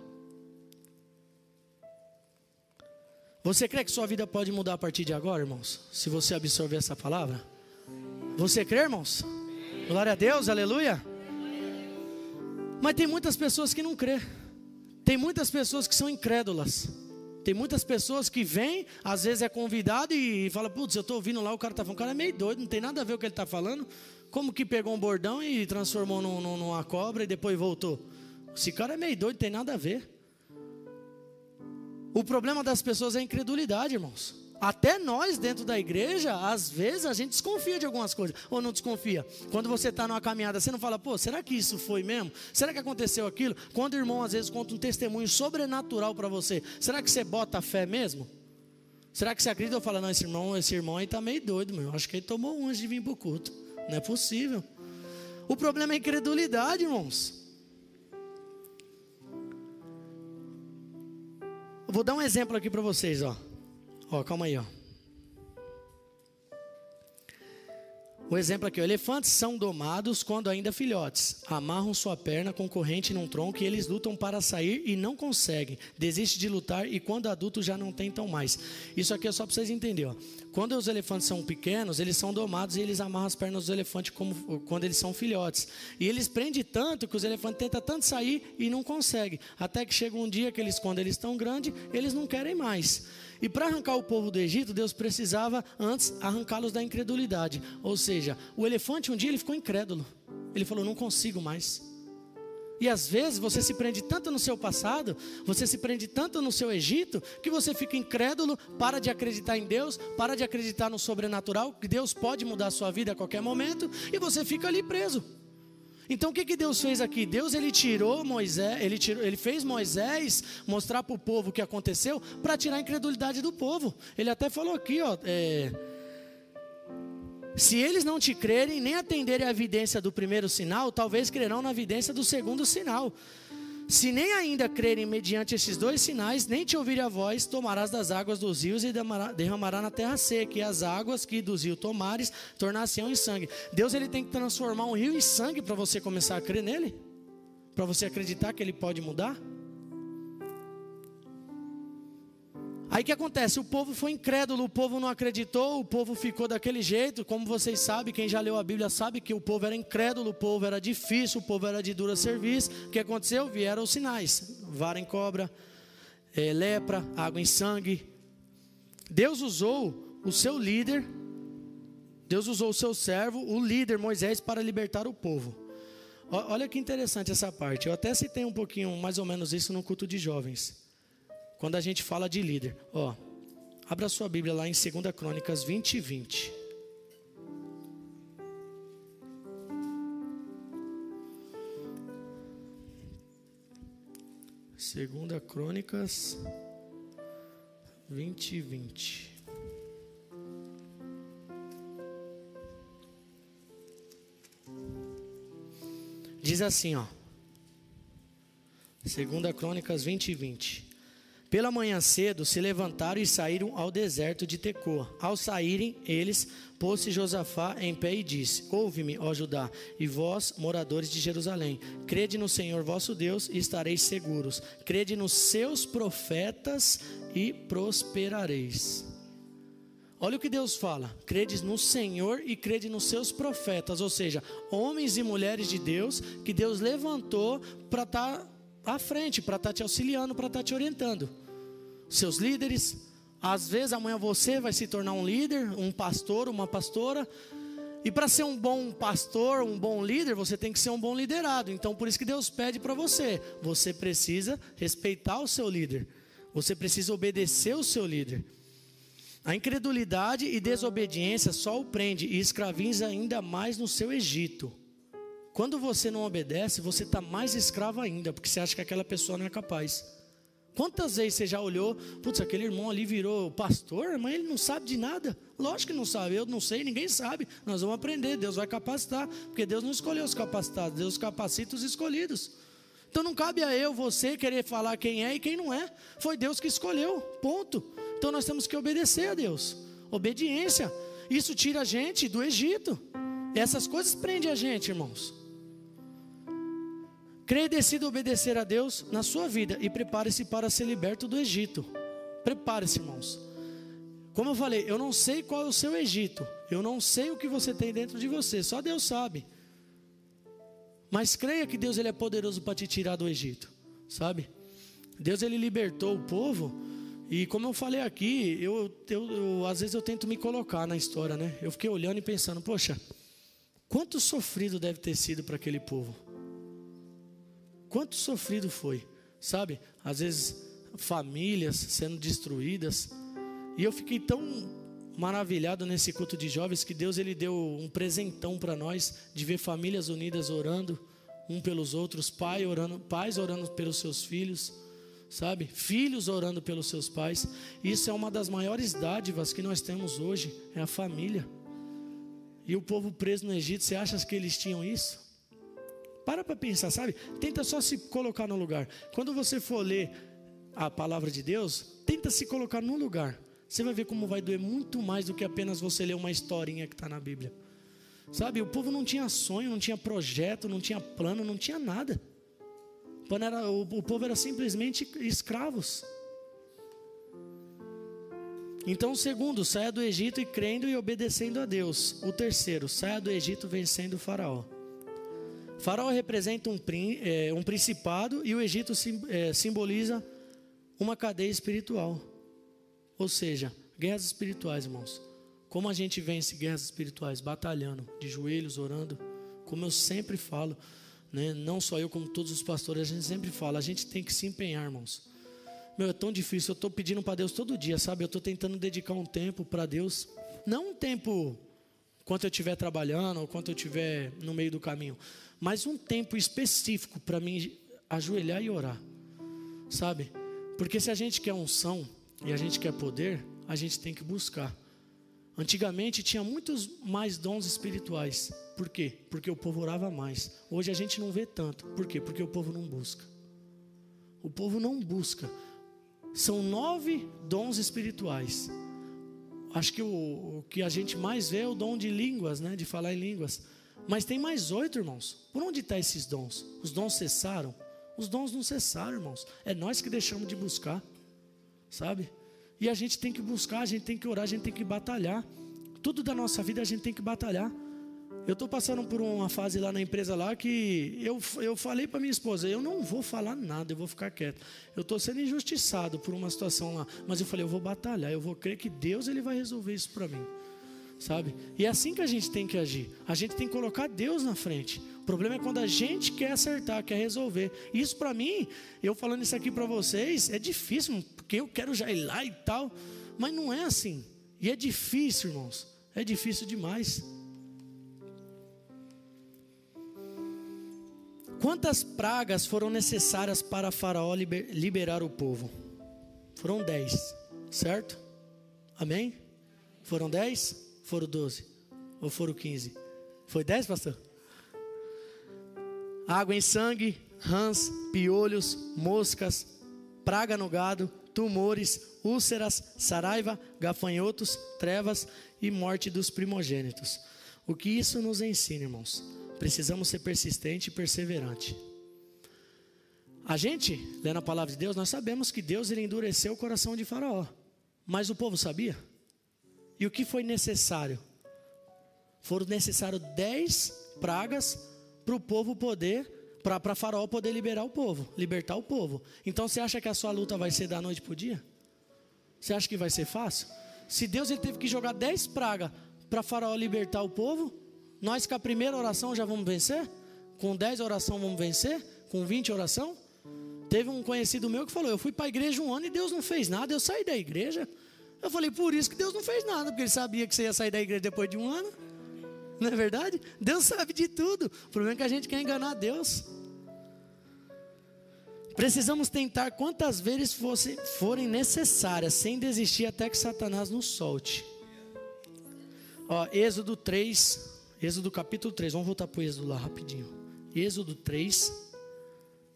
Você crê que sua vida pode mudar a partir de agora, irmãos? Se você absorver essa palavra? Você crê, irmãos? Glória a Deus, aleluia. Mas tem muitas pessoas que não crê. Tem muitas pessoas que são incrédulas. Tem muitas pessoas que vêm, às vezes é convidado e fala, putz, eu estou ouvindo lá, o cara está falando, o cara é meio doido, não tem nada a ver o que ele está falando. Como que pegou um bordão e transformou num, numa cobra e depois voltou? Esse cara é meio doido, não tem nada a ver. O problema das pessoas é a incredulidade, irmãos. Até nós dentro da igreja, às vezes a gente desconfia de algumas coisas, ou não desconfia. Quando você está numa caminhada, você não fala, pô, será que isso foi mesmo? Será que aconteceu aquilo? Quando o irmão às vezes conta um testemunho sobrenatural para você, será que você bota fé mesmo? Será que você acredita ou fala, não, esse irmão, esse irmão aí está meio doido, meu. Acho que ele tomou um antes de vir para o culto. Não é possível. O problema é a incredulidade, irmãos. Eu vou dar um exemplo aqui para vocês, ó. Ó, calma aí, ó. O exemplo aqui, elefantes são domados quando ainda filhotes. Amarram sua perna com corrente num tronco e eles lutam para sair e não conseguem. Desiste de lutar e quando adultos já não tentam mais. Isso aqui é só para vocês entenderem. Ó. Quando os elefantes são pequenos, eles são domados e eles amarram as pernas dos elefantes como, quando eles são filhotes. E eles prendem tanto que os elefantes tentam tanto sair e não conseguem. Até que chega um dia que eles, quando eles estão grandes, eles não querem mais. E para arrancar o povo do Egito, Deus precisava antes arrancá-los da incredulidade. Ou seja, o elefante um dia ele ficou incrédulo. Ele falou: "Não consigo mais". E às vezes você se prende tanto no seu passado, você se prende tanto no seu Egito, que você fica incrédulo, para de acreditar em Deus, para de acreditar no sobrenatural, que Deus pode mudar a sua vida a qualquer momento, e você fica ali preso. Então o que, que Deus fez aqui? Deus ele tirou Moisés, ele, tirou, ele fez Moisés mostrar para o povo o que aconteceu para tirar a incredulidade do povo. Ele até falou aqui, ó, é, se eles não te crerem nem atenderem a evidência do primeiro sinal, talvez crerão na evidência do segundo sinal. Se nem ainda crerem mediante esses dois sinais, nem te ouvirem a voz, tomarás das águas dos rios e derramará na terra seca, e as águas que dos rios tomares tornar-se-ão em sangue. Deus ele tem que transformar um rio em sangue para você começar a crer nele? Para você acreditar que ele pode mudar? Aí que acontece? O povo foi incrédulo, o povo não acreditou, o povo ficou daquele jeito. Como vocês sabem, quem já leu a Bíblia sabe que o povo era incrédulo, o povo era difícil, o povo era de dura serviço. O que aconteceu? Vieram os sinais: vara em cobra, é, lepra, água em sangue. Deus usou o seu líder, Deus usou o seu servo, o líder Moisés, para libertar o povo. Olha que interessante essa parte. Eu até citei um pouquinho, mais ou menos, isso no culto de jovens quando a gente fala de líder. Ó, abra sua Bíblia lá em 2 Crônicas 20 e 20. Segunda Crônicas 20 e 20. Diz assim, ó. Segunda Crônicas 20 e 20. Pela manhã cedo se levantaram e saíram ao deserto de Tecoa. Ao saírem eles, pôs-se Josafá em pé e disse: Ouve-me, ó Judá, e vós, moradores de Jerusalém, crede no Senhor vosso Deus e estareis seguros. Crede nos seus profetas e prosperareis. Olha o que Deus fala: crede no Senhor e crede nos seus profetas, ou seja, homens e mulheres de Deus que Deus levantou para estar tá à frente para estar tá te auxiliando, para estar tá te orientando. Seus líderes, às vezes amanhã você vai se tornar um líder, um pastor, uma pastora. E para ser um bom pastor, um bom líder, você tem que ser um bom liderado. Então, por isso que Deus pede para você: você precisa respeitar o seu líder, você precisa obedecer o seu líder. A incredulidade e desobediência só o prende e escraviza ainda mais no seu Egito. Quando você não obedece, você está mais escravo ainda, porque você acha que aquela pessoa não é capaz. Quantas vezes você já olhou, putz, aquele irmão ali virou pastor, mas ele não sabe de nada? Lógico que não sabe, eu não sei, ninguém sabe. Nós vamos aprender, Deus vai capacitar, porque Deus não escolheu os capacitados, Deus capacita os escolhidos. Então não cabe a eu, você, querer falar quem é e quem não é. Foi Deus que escolheu, ponto. Então nós temos que obedecer a Deus. Obediência. Isso tira a gente do Egito. Essas coisas prendem a gente, irmãos. Creia e decida obedecer a Deus na sua vida e prepare-se para ser liberto do Egito. Prepare-se, irmãos. Como eu falei, eu não sei qual é o seu Egito, eu não sei o que você tem dentro de você, só Deus sabe. Mas creia que Deus ele é poderoso para te tirar do Egito, sabe? Deus ele libertou o povo e como eu falei aqui, eu, eu, eu, às vezes eu tento me colocar na história, né? Eu fiquei olhando e pensando, poxa, quanto sofrido deve ter sido para aquele povo. Quanto sofrido foi, sabe? Às vezes famílias sendo destruídas. E eu fiquei tão maravilhado nesse culto de jovens que Deus ele deu um presentão para nós de ver famílias unidas orando um pelos outros, pai orando, pais orando pelos seus filhos, sabe? Filhos orando pelos seus pais. Isso é uma das maiores dádivas que nós temos hoje, é a família. E o povo preso no Egito, você acha que eles tinham isso? Para para pensar, sabe? Tenta só se colocar no lugar. Quando você for ler a palavra de Deus, tenta se colocar no lugar. Você vai ver como vai doer muito mais do que apenas você ler uma historinha que está na Bíblia. Sabe, o povo não tinha sonho, não tinha projeto, não tinha plano, não tinha nada. O povo era simplesmente escravos. Então, o segundo, saia do Egito e crendo e obedecendo a Deus. O terceiro, saia do Egito vencendo o Faraó. Faraó representa um, é, um principado e o Egito sim, é, simboliza uma cadeia espiritual. Ou seja, guerras espirituais, irmãos. Como a gente vence guerras espirituais? Batalhando, de joelhos, orando. Como eu sempre falo, né? não só eu, como todos os pastores, a gente sempre fala, a gente tem que se empenhar, irmãos. Meu, é tão difícil, eu estou pedindo para Deus todo dia, sabe? Eu estou tentando dedicar um tempo para Deus. Não um tempo quanto eu estiver trabalhando ou quanto eu estiver no meio do caminho mas um tempo específico para mim ajoelhar e orar. Sabe? Porque se a gente quer unção e a gente quer poder, a gente tem que buscar. Antigamente tinha muitos mais dons espirituais. Por quê? Porque o povo orava mais. Hoje a gente não vê tanto. Por quê? Porque o povo não busca. O povo não busca. São nove dons espirituais. Acho que o, o que a gente mais vê é o dom de línguas, né? De falar em línguas. Mas tem mais oito, irmãos. Por onde estão tá esses dons? Os dons cessaram? Os dons não cessaram, irmãos. É nós que deixamos de buscar, sabe? E a gente tem que buscar, a gente tem que orar, a gente tem que batalhar. Tudo da nossa vida a gente tem que batalhar. Eu estou passando por uma fase lá na empresa lá que eu, eu falei para minha esposa, eu não vou falar nada, eu vou ficar quieto. Eu estou sendo injustiçado por uma situação lá, mas eu falei, eu vou batalhar, eu vou crer que Deus ele vai resolver isso para mim, sabe? E é assim que a gente tem que agir. A gente tem que colocar Deus na frente. O problema é quando a gente quer acertar, quer resolver. Isso para mim, eu falando isso aqui para vocês, é difícil, porque eu quero já ir lá e tal, mas não é assim. E é difícil, irmãos. É difícil demais. Quantas pragas foram necessárias para Faraó liberar o povo? Foram dez, certo? Amém? Foram dez? Foram doze? Ou foram quinze? Foi dez, pastor? Água em sangue, rãs, piolhos, moscas, praga no gado, tumores, úlceras, saraiva, gafanhotos, trevas e morte dos primogênitos. O que isso nos ensina, irmãos? Precisamos ser persistente e perseverante. A gente, lendo a palavra de Deus, nós sabemos que Deus ele endureceu o coração de Faraó. Mas o povo sabia? E o que foi necessário? Foram necessários dez pragas para o povo poder, para Faraó poder liberar o povo, libertar o povo. Então você acha que a sua luta vai ser da noite para o dia? Você acha que vai ser fácil? Se Deus ele teve que jogar dez pragas para Faraó libertar o povo, nós com a primeira oração já vamos vencer? Com 10 oração vamos vencer? Com 20 oração? Teve um conhecido meu que falou: Eu fui para a igreja um ano e Deus não fez nada, eu saí da igreja. Eu falei: Por isso que Deus não fez nada, porque ele sabia que você ia sair da igreja depois de um ano. Não é verdade? Deus sabe de tudo. O problema é que a gente quer enganar Deus. Precisamos tentar quantas vezes fosse, forem necessárias, sem desistir até que Satanás nos solte. Ó, Êxodo 3, Êxodo capítulo 3, vamos voltar para o Êxodo lá rapidinho. Êxodo 3,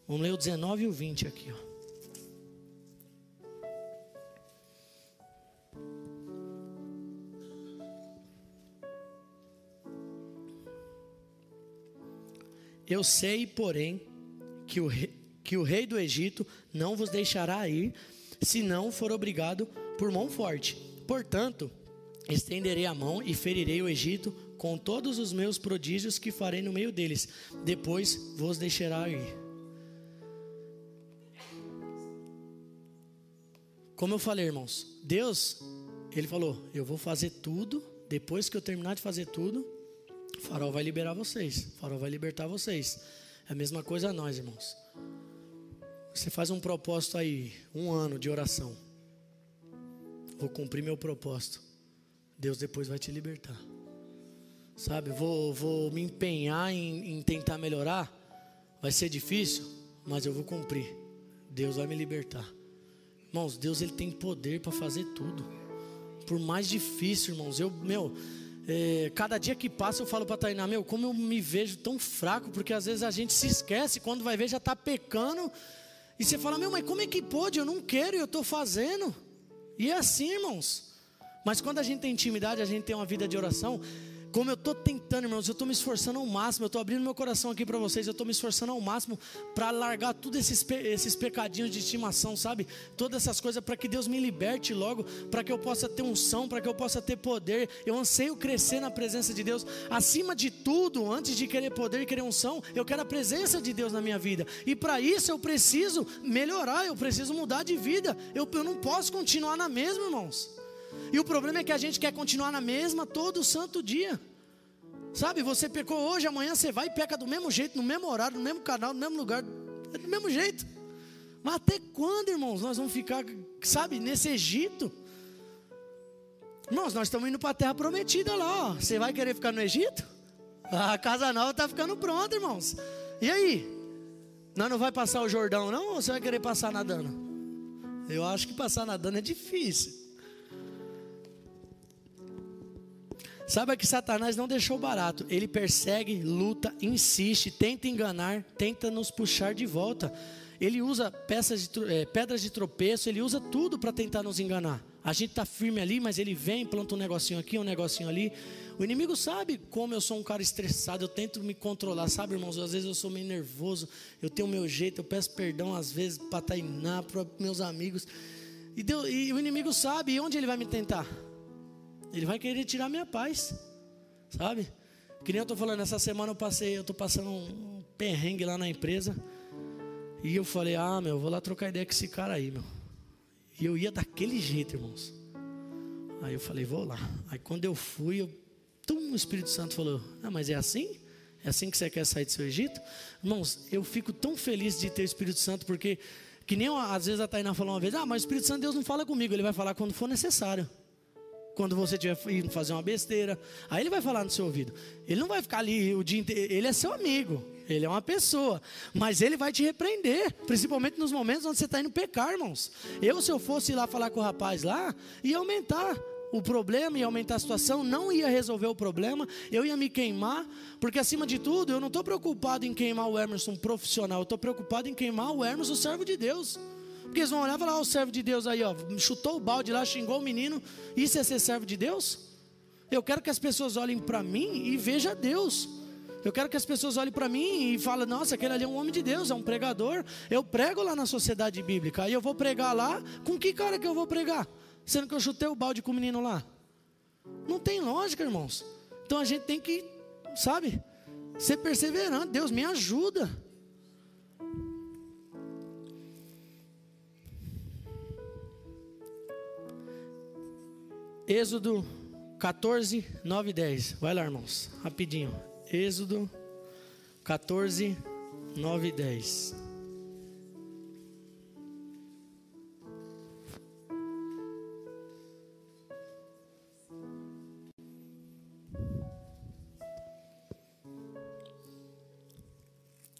vamos ler o 19 e o 20 aqui. Ó. Eu sei, porém, que o, rei, que o rei do Egito não vos deixará ir, se não for obrigado por mão forte. Portanto, estenderei a mão e ferirei o Egito com todos os meus prodígios que farei no meio deles. Depois vos deixará ir. Como eu falei, irmãos, Deus, Ele falou: Eu vou fazer tudo. Depois que eu terminar de fazer tudo, o farol vai liberar vocês. O farol vai libertar vocês. É a mesma coisa a nós, irmãos. Você faz um propósito aí, um ano de oração. Vou cumprir meu propósito. Deus depois vai te libertar. Sabe, vou, vou me empenhar em, em tentar melhorar. Vai ser difícil, mas eu vou cumprir. Deus vai me libertar. Irmãos, Deus ele tem poder para fazer tudo. Por mais difícil, irmãos, eu, meu, é, cada dia que passa eu falo para Tainá, meu, como eu me vejo tão fraco, porque às vezes a gente se esquece, quando vai ver já está pecando, e você fala, meu, mas como é que pode? Eu não quero e eu estou fazendo. E é assim, irmãos. Mas quando a gente tem intimidade, a gente tem uma vida de oração, como eu estou tentando, irmãos, eu estou me esforçando ao máximo. Eu estou abrindo meu coração aqui para vocês. Eu estou me esforçando ao máximo para largar todos esses, esses pecadinhos de estimação, sabe? Todas essas coisas para que Deus me liberte logo, para que eu possa ter unção, para que eu possa ter poder. Eu anseio crescer na presença de Deus. Acima de tudo, antes de querer poder e querer unção, eu quero a presença de Deus na minha vida. E para isso eu preciso melhorar, eu preciso mudar de vida. Eu, eu não posso continuar na mesma, irmãos. E o problema é que a gente quer continuar na mesma todo santo dia. Sabe, você pecou hoje, amanhã você vai e peca do mesmo jeito, no mesmo horário, no mesmo canal, no mesmo lugar, do mesmo jeito. Mas até quando, irmãos, nós vamos ficar, sabe, nesse Egito? Irmãos, nós estamos indo para a terra prometida lá, ó. Você vai querer ficar no Egito? A casa nova tá ficando pronta, irmãos. E aí? Nós não vai passar o Jordão, não? Ou você vai querer passar nadando? Eu acho que passar nadando é difícil. Saiba que Satanás não deixou barato. Ele persegue, luta, insiste, tenta enganar, tenta nos puxar de volta. Ele usa peças de, é, pedras de tropeço, ele usa tudo para tentar nos enganar. A gente está firme ali, mas ele vem, planta um negocinho aqui, um negocinho ali. O inimigo sabe como eu sou um cara estressado, eu tento me controlar, sabe, irmãos? Às vezes eu sou meio nervoso, eu tenho o meu jeito, eu peço perdão às vezes para Tainá, para meus amigos. E, Deus, e o inimigo sabe, e onde ele vai me tentar? Ele vai querer tirar minha paz, sabe? Que nem eu estou falando, essa semana eu passei, eu estou passando um perrengue lá na empresa. E eu falei, ah, meu, vou lá trocar ideia com esse cara aí, meu. E eu ia daquele jeito, irmãos. Aí eu falei, vou lá. Aí quando eu fui, eu, tum, o Espírito Santo falou, ah, mas é assim? É assim que você quer sair do seu Egito? Irmãos, eu fico tão feliz de ter o Espírito Santo, porque, que nem às vezes a Tainá falou uma vez, ah, mas o Espírito Santo Deus não fala comigo, ele vai falar quando for necessário quando você estiver indo fazer uma besteira. Aí ele vai falar no seu ouvido. Ele não vai ficar ali o dia inteiro. Ele é seu amigo. Ele é uma pessoa. Mas ele vai te repreender. Principalmente nos momentos onde você está indo pecar, irmãos. Eu, se eu fosse lá falar com o rapaz lá, ia aumentar o problema, ia aumentar a situação, não ia resolver o problema, eu ia me queimar, porque acima de tudo, eu não estou preocupado em queimar o Emerson profissional, eu estou preocupado em queimar o Emerson, servo de Deus. Porque eles vão olhar e falar: oh, o servo de Deus aí, ó, chutou o balde lá, xingou o menino. Isso é ser servo de Deus? Eu quero que as pessoas olhem para mim e vejam Deus. Eu quero que as pessoas olhem para mim e falem: nossa, aquele ali é um homem de Deus, é um pregador. Eu prego lá na sociedade bíblica. Aí eu vou pregar lá. Com que cara que eu vou pregar? Sendo que eu chutei o balde com o menino lá. Não tem lógica, irmãos. Então a gente tem que, sabe, ser perseverante. Deus me ajuda. Êxodo 14, 9 e 10. Vai lá, irmãos, rapidinho. Êxodo 14, 9 e 10.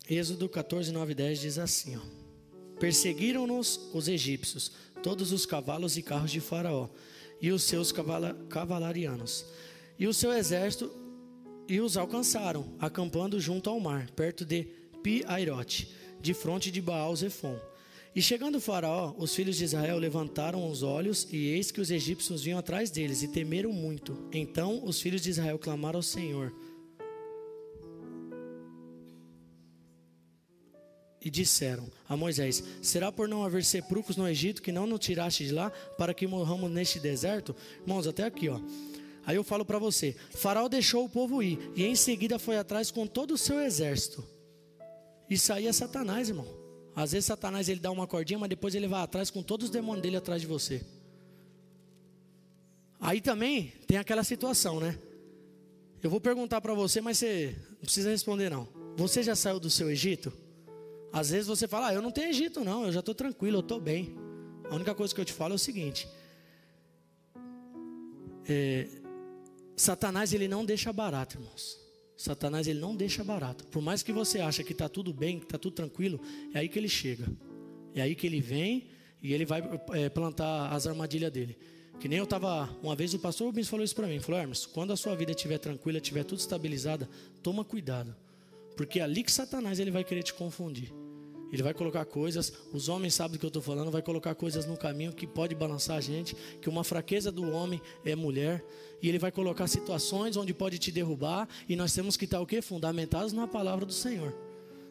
Êxodo 14, 9 e 10 diz assim: Perseguiram-nos os egípcios, todos os cavalos e carros de Faraó e os seus cavala, cavalarianos. E o seu exército e os alcançaram, acampando junto ao mar, perto de Pi-Airote, de fronte de Baal-Zephon. E chegando o faraó, os filhos de Israel levantaram os olhos, e eis que os egípcios vinham atrás deles, e temeram muito. Então os filhos de Israel clamaram ao Senhor, e disseram a Moisés: Será por não haver sepulcros no Egito que não nos tiraste de lá para que morramos neste deserto? Irmãos, até aqui, ó. Aí eu falo para você: Faraó deixou o povo ir e em seguida foi atrás com todo o seu exército. Isso aí é Satanás, irmão. Às vezes Satanás ele dá uma cordinha, mas depois ele vai atrás com todos os demônios dele atrás de você. Aí também tem aquela situação, né? Eu vou perguntar para você, mas você não precisa responder não. Você já saiu do seu Egito? Às vezes você fala, ah, eu não tenho Egito, não, eu já estou tranquilo, eu estou bem. A única coisa que eu te falo é o seguinte: é, Satanás ele não deixa barato, irmãos. Satanás ele não deixa barato. Por mais que você acha que está tudo bem, que está tudo tranquilo, é aí que ele chega. É aí que ele vem e ele vai é, plantar as armadilhas dele. Que nem eu estava, uma vez o pastor Rubens falou isso para mim. Falou, Hermes, quando a sua vida estiver tranquila, estiver tudo estabilizada, toma cuidado. Porque é ali que Satanás ele vai querer te confundir. Ele vai colocar coisas, os homens sabem do que eu estou falando, vai colocar coisas no caminho que pode balançar a gente, que uma fraqueza do homem é mulher, e ele vai colocar situações onde pode te derrubar, e nós temos que estar o quê? Fundamentados na palavra do Senhor.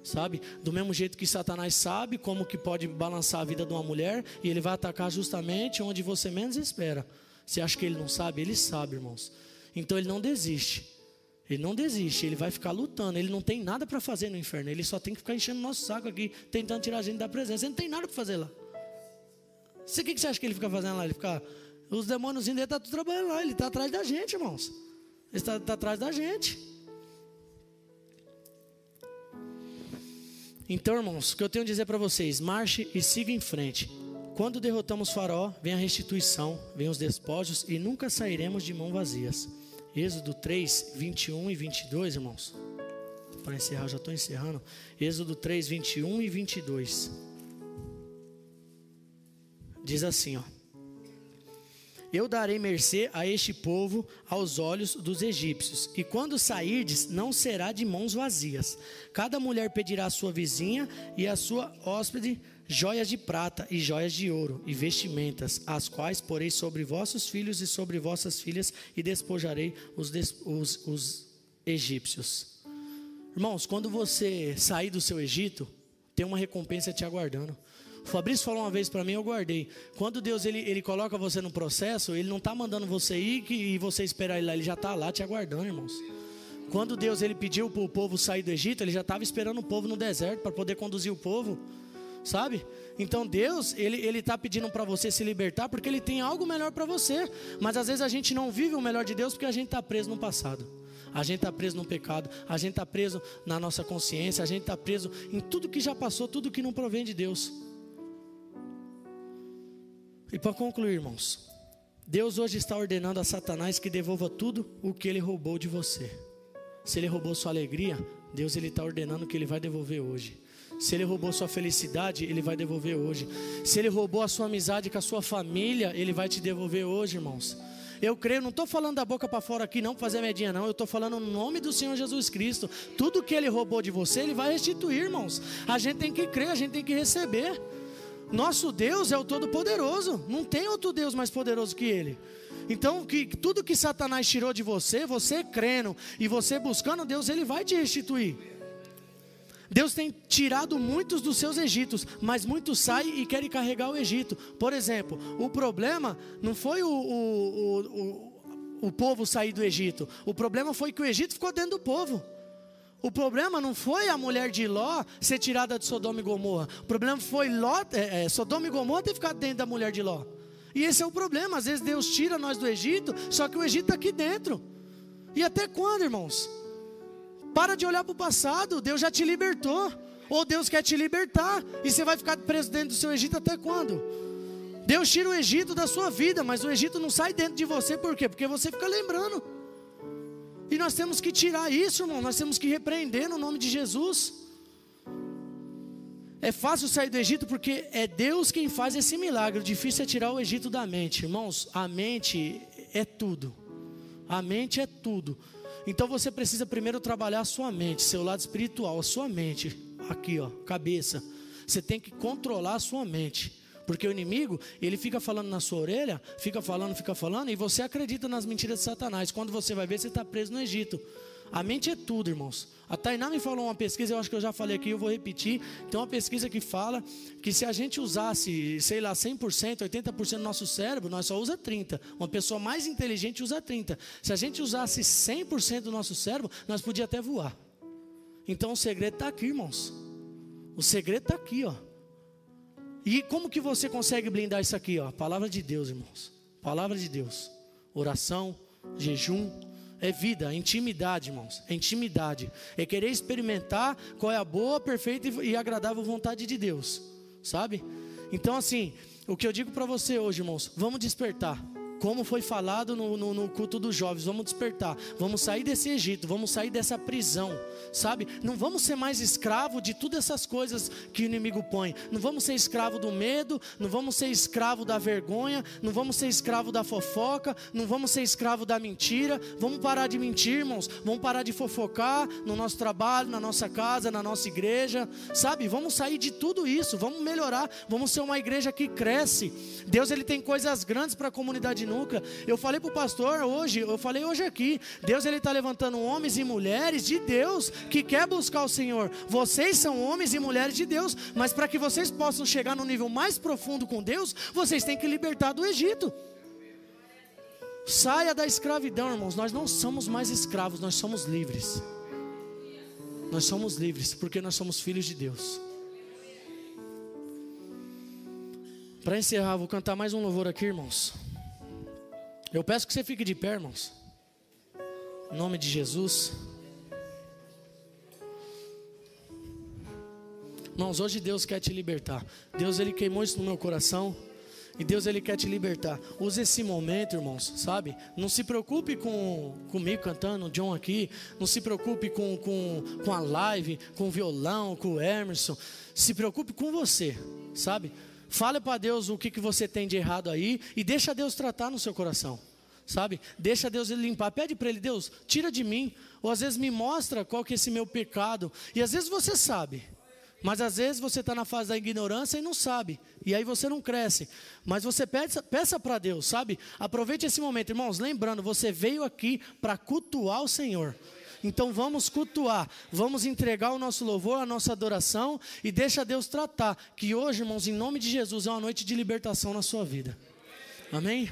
Sabe? Do mesmo jeito que Satanás sabe como que pode balançar a vida de uma mulher, e ele vai atacar justamente onde você menos espera. Você acha que ele não sabe? Ele sabe, irmãos. Então ele não desiste. Ele não desiste, ele vai ficar lutando. Ele não tem nada para fazer no inferno. Ele só tem que ficar enchendo nosso saco aqui, tentando tirar a gente da presença. Ele não tem nada para fazer lá. Você, o que, que você acha que ele fica fazendo lá? Ele fica. Os demônios dele estão tá trabalhando lá. Ele está atrás da gente, irmãos. Ele está tá atrás da gente. Então, irmãos, o que eu tenho a dizer para vocês: marche e siga em frente. Quando derrotamos Faraó, vem a restituição, vem os despojos e nunca sairemos de mãos vazias. Êxodo 3, 21 e 22, irmãos. Para encerrar, já estou encerrando. Êxodo 3, 21 e 22. Diz assim, ó. Eu darei mercê a este povo aos olhos dos egípcios, e quando sairdes, não será de mãos vazias. Cada mulher pedirá à sua vizinha e à sua hóspede joias de prata e joias de ouro e vestimentas, as quais porei sobre vossos filhos e sobre vossas filhas, e despojarei os, des, os, os egípcios. Irmãos, quando você sair do seu Egito, tem uma recompensa te aguardando. O Fabrício falou uma vez para mim, eu guardei. Quando Deus ele, ele coloca você no processo, Ele não está mandando você ir e você esperar ele lá, Ele já está lá te aguardando, irmãos. Quando Deus ele pediu para o povo sair do Egito, Ele já estava esperando o povo no deserto para poder conduzir o povo, sabe? Então Deus ele ele está pedindo para você se libertar porque Ele tem algo melhor para você. Mas às vezes a gente não vive o melhor de Deus porque a gente está preso no passado. A gente está preso no pecado, a gente está preso na nossa consciência, a gente está preso em tudo que já passou, tudo que não provém de Deus. E para concluir, irmãos, Deus hoje está ordenando a Satanás que devolva tudo o que ele roubou de você. Se ele roubou sua alegria, Deus ele está ordenando que ele vai devolver hoje. Se ele roubou sua felicidade, ele vai devolver hoje. Se ele roubou a sua amizade com a sua família, ele vai te devolver hoje, irmãos. Eu creio, não estou falando da boca para fora aqui, não, fazer medinha, não. Eu estou falando no nome do Senhor Jesus Cristo. Tudo que ele roubou de você, ele vai restituir, irmãos. A gente tem que crer, a gente tem que receber. Nosso Deus é o Todo-Poderoso. Não tem outro Deus mais poderoso que Ele. Então, que tudo que Satanás tirou de você, você crendo e você buscando Deus, Ele vai te restituir. Deus tem tirado muitos dos seus Egitos, mas muitos saem e querem carregar o Egito. Por exemplo, o problema não foi o, o, o, o, povo sair do Egito, o problema foi que o Egito ficou dentro do povo. O problema não foi a mulher de Ló ser tirada de Sodoma e Gomorra. O problema foi Ló, é, é, Sodoma e Gomorra ter ficado dentro da mulher de Ló. E esse é o problema. Às vezes Deus tira nós do Egito, só que o Egito está aqui dentro. E até quando, irmãos? Para de olhar para o passado. Deus já te libertou. Ou Deus quer te libertar. E você vai ficar preso dentro do seu Egito até quando? Deus tira o Egito da sua vida, mas o Egito não sai dentro de você. Por quê? Porque você fica lembrando. E nós temos que tirar isso, irmão. Nós temos que repreender no nome de Jesus. É fácil sair do Egito porque é Deus quem faz esse milagre. O difícil é tirar o Egito da mente. Irmãos, a mente é tudo. A mente é tudo. Então você precisa primeiro trabalhar a sua mente, seu lado espiritual, a sua mente. Aqui, ó, cabeça. Você tem que controlar a sua mente. Porque o inimigo, ele fica falando na sua orelha, fica falando, fica falando, e você acredita nas mentiras de Satanás. Quando você vai ver, você está preso no Egito. A mente é tudo, irmãos. A Tainá me falou uma pesquisa, eu acho que eu já falei aqui, eu vou repetir. Tem uma pesquisa que fala que se a gente usasse, sei lá, 100%, 80% do nosso cérebro, nós só usa 30%. Uma pessoa mais inteligente usa 30%. Se a gente usasse 100% do nosso cérebro, nós podíamos até voar. Então o segredo está aqui, irmãos. O segredo está aqui, ó. E como que você consegue blindar isso aqui? Ó? Palavra de Deus, irmãos. Palavra de Deus. Oração, jejum, é vida, é intimidade, irmãos. É intimidade. É querer experimentar qual é a boa, perfeita e agradável vontade de Deus. Sabe? Então, assim, o que eu digo para você hoje, irmãos, vamos despertar como foi falado no, no, no, culto dos jovens, vamos despertar, vamos sair desse Egito, vamos sair dessa prisão, sabe? Não vamos ser mais escravo de todas essas coisas que o inimigo põe, não vamos ser escravo do medo, não vamos ser escravo da vergonha, não vamos ser escravo da fofoca, não vamos ser escravo da mentira, vamos parar de mentir, irmãos, vamos parar de fofocar no nosso trabalho, na nossa casa, na nossa igreja, sabe? Vamos sair de tudo isso, vamos melhorar, vamos ser uma igreja que cresce. Deus ele tem coisas grandes para a comunidade nunca. Eu falei para o pastor hoje, eu falei hoje aqui, Deus ele está levantando homens e mulheres de Deus que quer buscar o Senhor. Vocês são homens e mulheres de Deus, mas para que vocês possam chegar no nível mais profundo com Deus, vocês têm que libertar do Egito. Saia da escravidão, irmãos. Nós não somos mais escravos, nós somos livres. Nós somos livres porque nós somos filhos de Deus. Para encerrar, vou cantar mais um louvor aqui, irmãos. Eu peço que você fique de pé, irmãos. Em nome de Jesus. Irmãos, hoje Deus quer te libertar. Deus ele queimou isso no meu coração. E Deus ele quer te libertar. Use esse momento, irmãos, sabe? Não se preocupe com comigo cantando, John aqui. Não se preocupe com, com, com a live, com o violão, com o Emerson. Se preocupe com você, sabe? Fale para Deus o que, que você tem de errado aí e deixa Deus tratar no seu coração, sabe? Deixa Deus limpar. Pede para Ele, Deus, tira de mim. Ou às vezes me mostra qual que é esse meu pecado. E às vezes você sabe. Mas às vezes você está na fase da ignorância e não sabe. E aí você não cresce. Mas você peça para Deus, sabe? Aproveite esse momento, irmãos. Lembrando, você veio aqui para cultuar o Senhor. Então vamos cultuar, vamos entregar o nosso louvor, a nossa adoração e deixa Deus tratar. Que hoje, irmãos, em nome de Jesus, é uma noite de libertação na sua vida. Amém?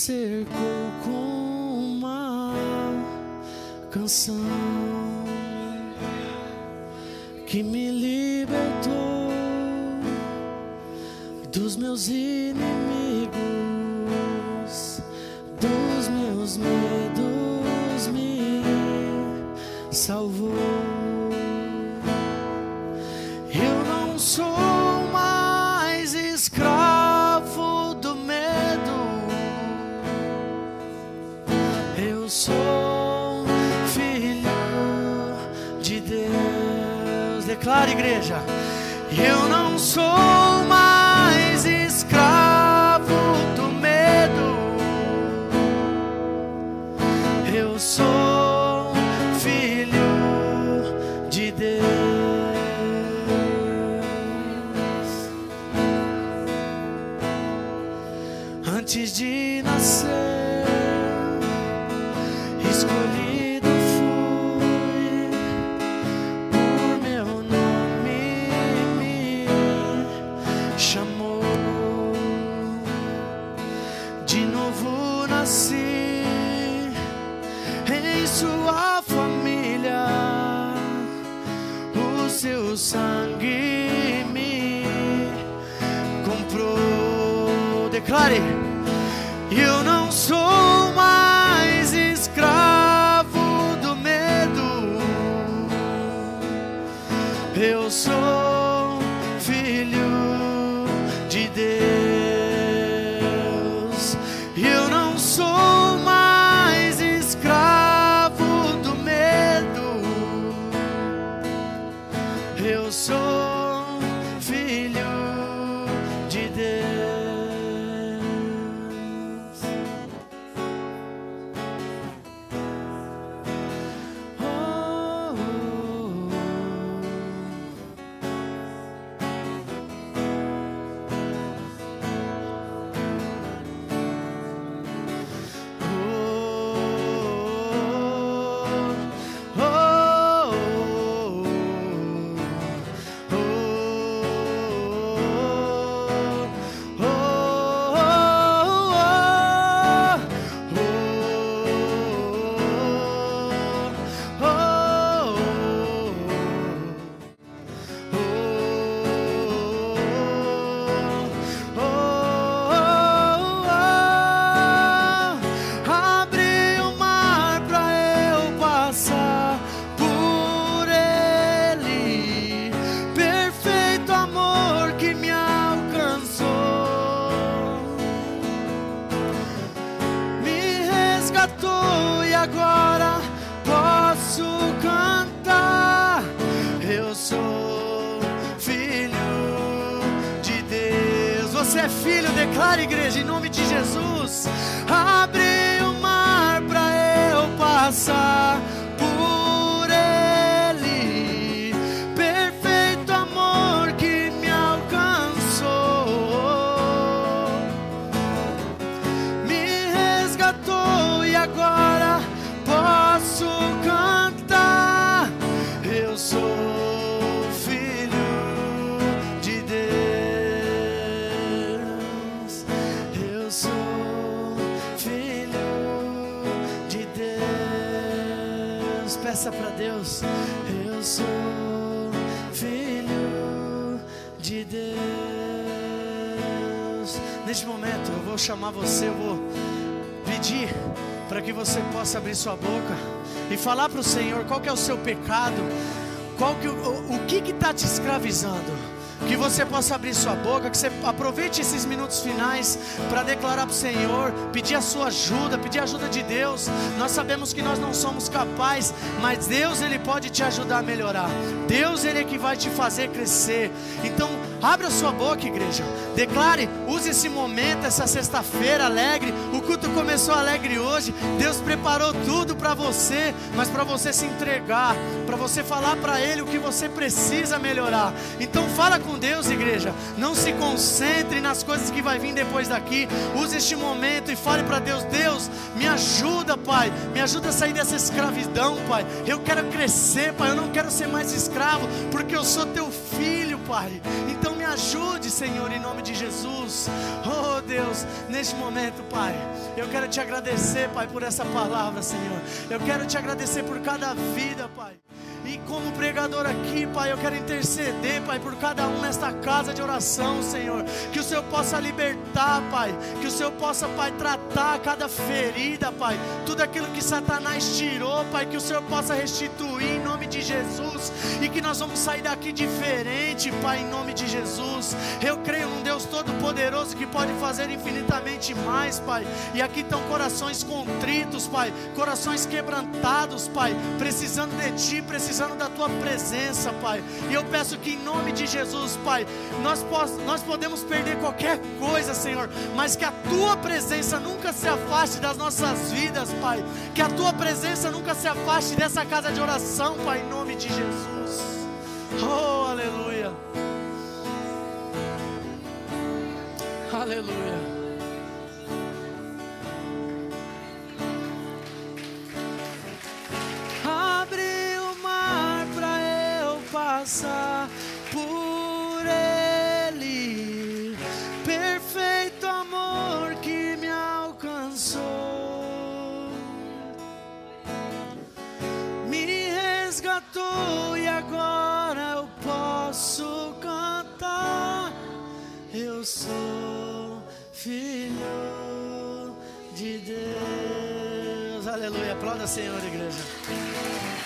Cercou com uma canção que me libertou dos meus inimigos, dos meus medos, me salvou. Igreja. Eu não sou mais escravo do medo. Eu sou filho de Deus. Antes de nascer, Declare. Sua boca e falar para o Senhor qual é o seu pecado, qual que o, o que está te escravizando que você possa abrir sua boca, que você aproveite esses minutos finais para declarar para o Senhor, pedir a sua ajuda, pedir a ajuda de Deus. Nós sabemos que nós não somos capazes, mas Deus ele pode te ajudar a melhorar. Deus ele é que vai te fazer crescer. Então, abra sua boca, igreja. Declare, use esse momento, essa sexta-feira alegre. O culto começou alegre hoje. Deus preparou tudo para você, mas para você se entregar, para você falar para ele o que você precisa melhorar. Então, fala com Deus, igreja. Não se concentre nas coisas que vai vir depois daqui. Use este momento e fale para Deus: Deus, me ajuda, Pai. Me ajuda a sair dessa escravidão, Pai. Eu quero crescer, Pai. Eu não quero ser mais escravo, porque eu sou teu filho, Pai. Então ajude, Senhor, em nome de Jesus. Oh, Deus, neste momento, Pai, eu quero te agradecer, Pai, por essa palavra, Senhor. Eu quero te agradecer por cada vida, Pai. E como pregador aqui, Pai, eu quero interceder, Pai, por cada um nesta casa de oração, Senhor. Que o Senhor possa libertar, Pai. Que o Senhor possa, Pai, tratar cada ferida, Pai. Tudo aquilo que Satanás tirou, Pai, que o Senhor possa restituir em nome de Jesus. E que nós vamos sair daqui diferente, Pai, em nome de Jesus. Eu creio num Deus Todo-Poderoso que pode fazer infinitamente mais, Pai. E aqui estão corações contritos, Pai. Corações quebrantados, Pai. Precisando de Ti, precisando precisando da tua presença, Pai. E eu peço que em nome de Jesus, Pai, nós, nós podemos perder qualquer coisa, Senhor, mas que a tua presença nunca se afaste das nossas vidas, Pai. Que a tua presença nunca se afaste dessa casa de oração, Pai, em nome de Jesus. Oh, aleluia. Aleluia. Passar por Ele. Perfeito amor que me alcançou, me resgatou e agora eu posso cantar. Eu sou filho de Deus. Aleluia. Aplauda, Senhor, igreja.